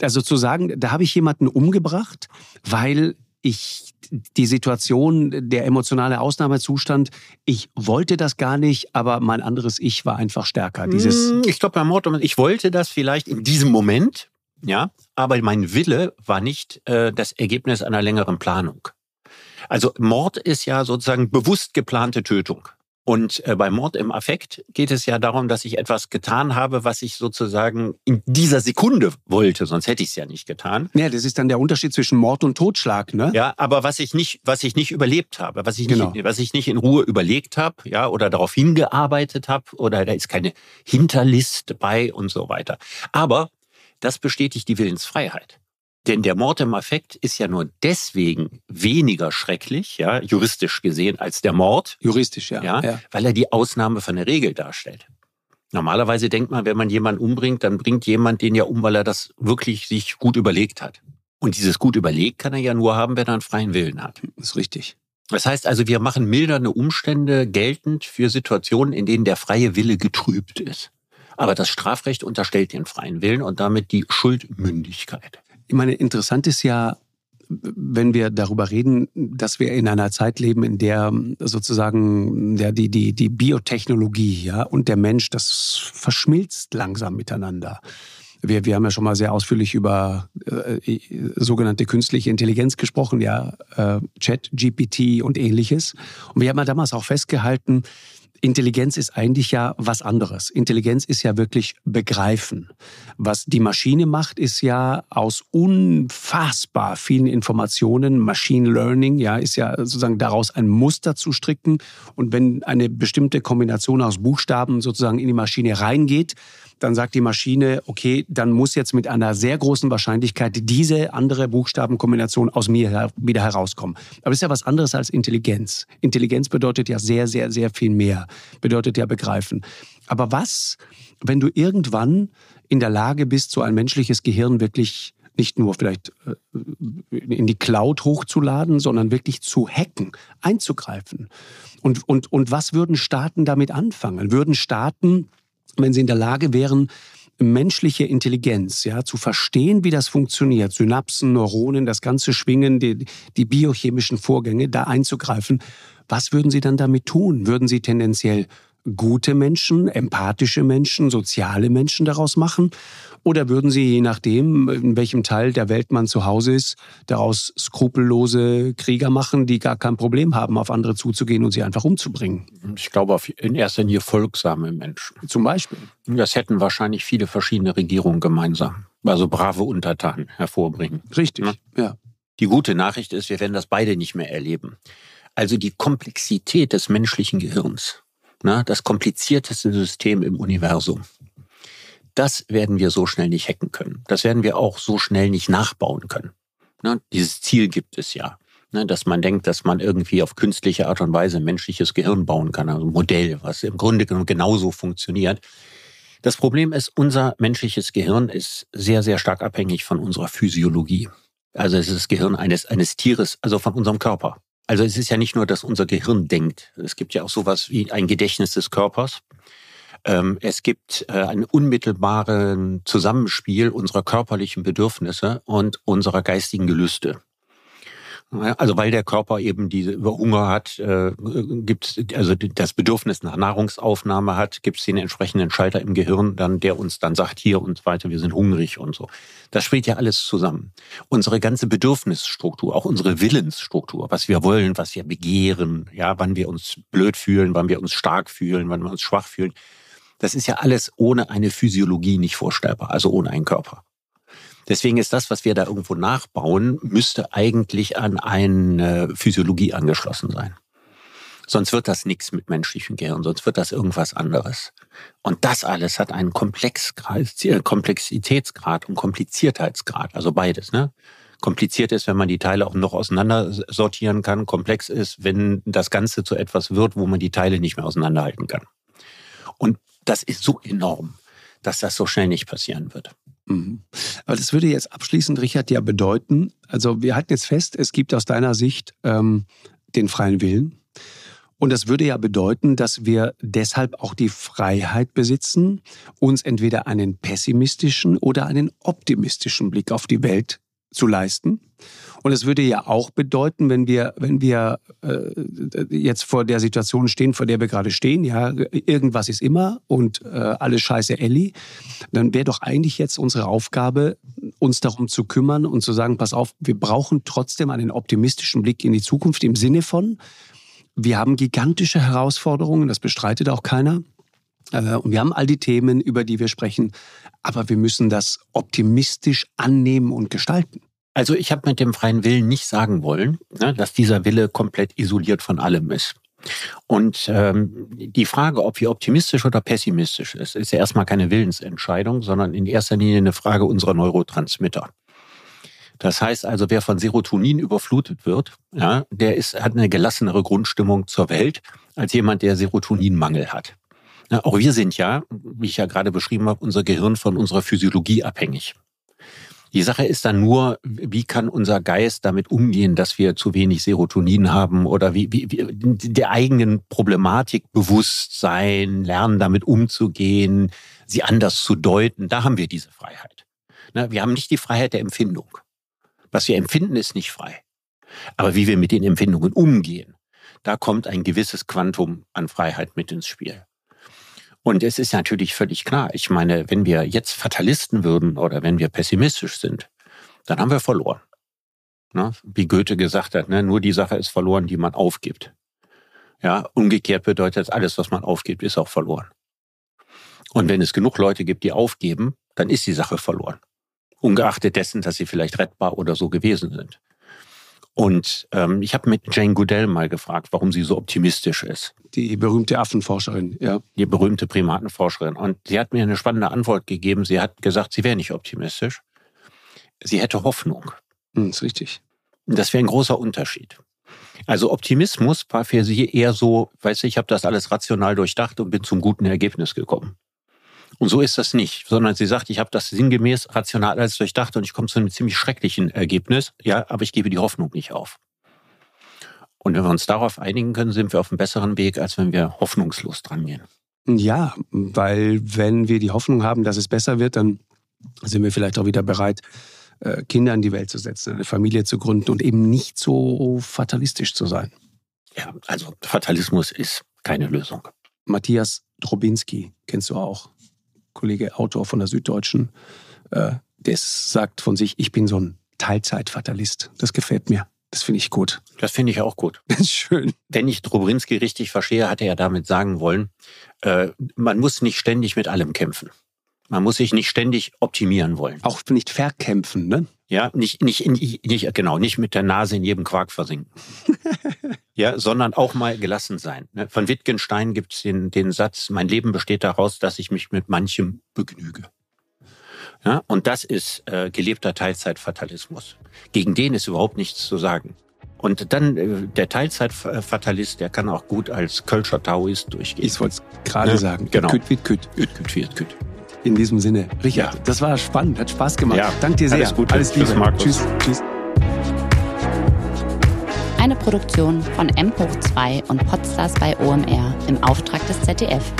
Also zu sagen, da habe ich jemanden umgebracht, weil ich die Situation, der emotionale Ausnahmezustand, ich wollte das gar nicht, aber mein anderes Ich war einfach stärker. Dieses hm, ich glaube, beim Mord, ich wollte das vielleicht in diesem Moment, ja, aber mein Wille war nicht äh, das Ergebnis einer längeren Planung. Also Mord ist ja sozusagen bewusst geplante Tötung. Und äh, bei Mord im Affekt geht es ja darum, dass ich etwas getan habe, was ich sozusagen in dieser Sekunde wollte, sonst hätte ich es ja nicht getan. Ja, das ist dann der Unterschied zwischen Mord und Totschlag, ne? Ja, aber was ich nicht, was ich nicht überlebt habe, was ich nicht, genau. was ich nicht in Ruhe überlegt habe, ja, oder darauf hingearbeitet habe, oder da ist keine Hinterlist bei und so weiter. Aber das bestätigt die Willensfreiheit. Denn der Mord im Affekt ist ja nur deswegen weniger schrecklich, ja, juristisch gesehen, als der Mord. Juristisch, ja. ja, ja. Weil er die Ausnahme von der Regel darstellt. Normalerweise denkt man, wenn man jemanden umbringt, dann bringt jemand den ja um, weil er das wirklich sich gut überlegt hat. Und dieses gut überlegt kann er ja nur haben, wenn er einen freien Willen hat. Das ist richtig. Das heißt also, wir machen mildernde Umstände geltend für Situationen, in denen der freie Wille getrübt ist. Aber das Strafrecht unterstellt den freien Willen und damit die Schuldmündigkeit. Ich meine, interessant ist ja, wenn wir darüber reden, dass wir in einer Zeit leben, in der sozusagen ja, die, die, die Biotechnologie ja, und der Mensch, das verschmilzt langsam miteinander. Wir, wir haben ja schon mal sehr ausführlich über äh, sogenannte künstliche Intelligenz gesprochen, ja, äh, Chat, GPT und ähnliches. Und wir haben ja damals auch festgehalten, Intelligenz ist eigentlich ja was anderes. Intelligenz ist ja wirklich begreifen. Was die Maschine macht, ist ja aus unfassbar vielen Informationen, Machine Learning, ja, ist ja sozusagen daraus ein Muster zu stricken. Und wenn eine bestimmte Kombination aus Buchstaben sozusagen in die Maschine reingeht, dann sagt die Maschine, okay, dann muss jetzt mit einer sehr großen Wahrscheinlichkeit diese andere Buchstabenkombination aus mir wieder herauskommen. Aber das ist ja was anderes als Intelligenz. Intelligenz bedeutet ja sehr, sehr, sehr viel mehr, bedeutet ja begreifen. Aber was, wenn du irgendwann in der Lage bist, so ein menschliches Gehirn wirklich nicht nur vielleicht äh, in die Cloud hochzuladen, sondern wirklich zu hacken, einzugreifen. Und, und, und was würden Staaten damit anfangen? Würden Staaten wenn sie in der Lage wären, menschliche Intelligenz, ja, zu verstehen, wie das funktioniert, Synapsen, Neuronen, das ganze Schwingen, die, die biochemischen Vorgänge, da einzugreifen, was würden Sie dann damit tun? Würden Sie tendenziell gute Menschen, empathische Menschen, soziale Menschen daraus machen? Oder würden Sie, je nachdem, in welchem Teil der Welt man zu Hause ist, daraus skrupellose Krieger machen, die gar kein Problem haben, auf andere zuzugehen und sie einfach umzubringen? Ich glaube in erster Linie folgsame Menschen. Zum Beispiel? Das hätten wahrscheinlich viele verschiedene Regierungen gemeinsam. Also brave Untertanen hervorbringen. Richtig, ja. ja. Die gute Nachricht ist, wir werden das beide nicht mehr erleben. Also die Komplexität des menschlichen Gehirns na, das komplizierteste System im Universum. Das werden wir so schnell nicht hacken können. Das werden wir auch so schnell nicht nachbauen können. Na, dieses Ziel gibt es ja. Ne, dass man denkt, dass man irgendwie auf künstliche Art und Weise ein menschliches Gehirn bauen kann, also ein Modell, was im Grunde genommen genauso funktioniert. Das Problem ist, unser menschliches Gehirn ist sehr, sehr stark abhängig von unserer Physiologie. Also es ist das Gehirn eines, eines Tieres, also von unserem Körper. Also es ist ja nicht nur, dass unser Gehirn denkt. Es gibt ja auch sowas wie ein Gedächtnis des Körpers. Ähm, es gibt äh, ein unmittelbares Zusammenspiel unserer körperlichen Bedürfnisse und unserer geistigen Gelüste. Also weil der Körper eben diese Hunger hat, äh, gibt also das Bedürfnis nach Nahrungsaufnahme hat, gibt es den entsprechenden Schalter im Gehirn, dann der uns dann sagt hier und so weiter, wir sind hungrig und so. Das spielt ja alles zusammen. Unsere ganze Bedürfnisstruktur, auch unsere Willensstruktur, was wir wollen, was wir begehren, ja, wann wir uns blöd fühlen, wann wir uns stark fühlen, wann wir uns schwach fühlen, das ist ja alles ohne eine Physiologie nicht vorstellbar, also ohne einen Körper. Deswegen ist das, was wir da irgendwo nachbauen, müsste eigentlich an eine Physiologie angeschlossen sein. Sonst wird das nichts mit menschlichem Gehirn, sonst wird das irgendwas anderes. Und das alles hat einen Komplexgrad, äh, Komplexitätsgrad und Kompliziertheitsgrad, also beides. Ne? Kompliziert ist, wenn man die Teile auch noch auseinander sortieren kann. Komplex ist, wenn das Ganze zu etwas wird, wo man die Teile nicht mehr auseinanderhalten kann. Und das ist so enorm, dass das so schnell nicht passieren wird. Mhm. Aber das würde jetzt abschließend, Richard, ja bedeuten, also wir halten jetzt fest, es gibt aus deiner Sicht ähm, den freien Willen. Und das würde ja bedeuten, dass wir deshalb auch die Freiheit besitzen, uns entweder einen pessimistischen oder einen optimistischen Blick auf die Welt zu leisten. Und es würde ja auch bedeuten, wenn wir, wenn wir äh, jetzt vor der Situation stehen, vor der wir gerade stehen, ja, irgendwas ist immer und äh, alles scheiße Elli, dann wäre doch eigentlich jetzt unsere Aufgabe, uns darum zu kümmern und zu sagen, pass auf, wir brauchen trotzdem einen optimistischen Blick in die Zukunft im Sinne von, wir haben gigantische Herausforderungen, das bestreitet auch keiner. Äh, und wir haben all die Themen, über die wir sprechen, aber wir müssen das optimistisch annehmen und gestalten. Also ich habe mit dem freien Willen nicht sagen wollen, ne, dass dieser Wille komplett isoliert von allem ist. Und ähm, die Frage, ob wir optimistisch oder pessimistisch ist, ist ja erstmal keine Willensentscheidung, sondern in erster Linie eine Frage unserer Neurotransmitter. Das heißt also, wer von Serotonin überflutet wird, ja, der ist, hat eine gelassenere Grundstimmung zur Welt als jemand, der Serotoninmangel hat. Ja, auch wir sind ja, wie ich ja gerade beschrieben habe, unser Gehirn von unserer Physiologie abhängig. Die Sache ist dann nur, wie kann unser Geist damit umgehen, dass wir zu wenig Serotonin haben oder wie, wie, wie der eigenen Problematik bewusst sein, lernen damit umzugehen, sie anders zu deuten. Da haben wir diese Freiheit. Ne, wir haben nicht die Freiheit der Empfindung. Was wir empfinden, ist nicht frei. Aber wie wir mit den Empfindungen umgehen, da kommt ein gewisses Quantum an Freiheit mit ins Spiel. Und es ist natürlich völlig klar, ich meine, wenn wir jetzt Fatalisten würden oder wenn wir pessimistisch sind, dann haben wir verloren. Ne? Wie Goethe gesagt hat, ne? nur die Sache ist verloren, die man aufgibt. Ja, umgekehrt bedeutet alles, was man aufgibt, ist auch verloren. Und wenn es genug Leute gibt, die aufgeben, dann ist die Sache verloren. Ungeachtet dessen, dass sie vielleicht rettbar oder so gewesen sind. Und ähm, ich habe mit Jane Goodell mal gefragt, warum sie so optimistisch ist. Die berühmte Affenforscherin, ja. Die berühmte Primatenforscherin. Und sie hat mir eine spannende Antwort gegeben. Sie hat gesagt, sie wäre nicht optimistisch. Sie hätte Hoffnung. Hm, ist richtig. Das wäre ein großer Unterschied. Also Optimismus war für sie eher so, weißt du, ich habe das alles rational durchdacht und bin zum guten Ergebnis gekommen. Und so ist das nicht, sondern sie sagt, ich habe das sinngemäß rational als durchdacht und ich komme zu einem ziemlich schrecklichen Ergebnis, ja, aber ich gebe die Hoffnung nicht auf. Und wenn wir uns darauf einigen können, sind wir auf einem besseren Weg, als wenn wir hoffnungslos dran gehen. Ja, weil wenn wir die Hoffnung haben, dass es besser wird, dann sind wir vielleicht auch wieder bereit, äh, Kinder in die Welt zu setzen, eine Familie zu gründen und eben nicht so fatalistisch zu sein. Ja, also Fatalismus ist keine Lösung. Matthias Drobinski kennst du auch. Kollege Autor von der Süddeutschen, äh, der sagt von sich, ich bin so ein Teilzeitfatalist. Das gefällt mir. Das finde ich gut. Das finde ich auch gut. <laughs> Das ist schön. Wenn ich Drobrinski richtig verstehe, hat er ja damit sagen wollen, äh, man muss nicht ständig mit allem kämpfen. Man muss sich nicht ständig optimieren wollen. Auch nicht verkämpfen, ne? Ja, nicht, nicht, nicht, genau, nicht mit der Nase in jedem Quark versinken. <laughs> ja, sondern auch mal gelassen sein. Ne? Von Wittgenstein gibt es den, den Satz, mein Leben besteht daraus, dass ich mich mit manchem begnüge. Ja, und das ist äh, gelebter Teilzeitfatalismus. Gegen den ist überhaupt nichts zu sagen. Und dann äh, der Teilzeitfatalist, der kann auch gut als Kölscher Taoist durchgehen. Ich wollte es gerade ja, sagen. Genau. Küt, küt, küt. Küt, küt, küt, küt. In diesem Sinne, Richard, ja. das war spannend, hat Spaß gemacht. Ja. Danke dir sehr. Alles Gute. Alles Liebe. Tschüss, Markus. Tschüss. Tschüss. Eine Produktion von M hoch 2 und Podstars bei OMR im Auftrag des ZDF.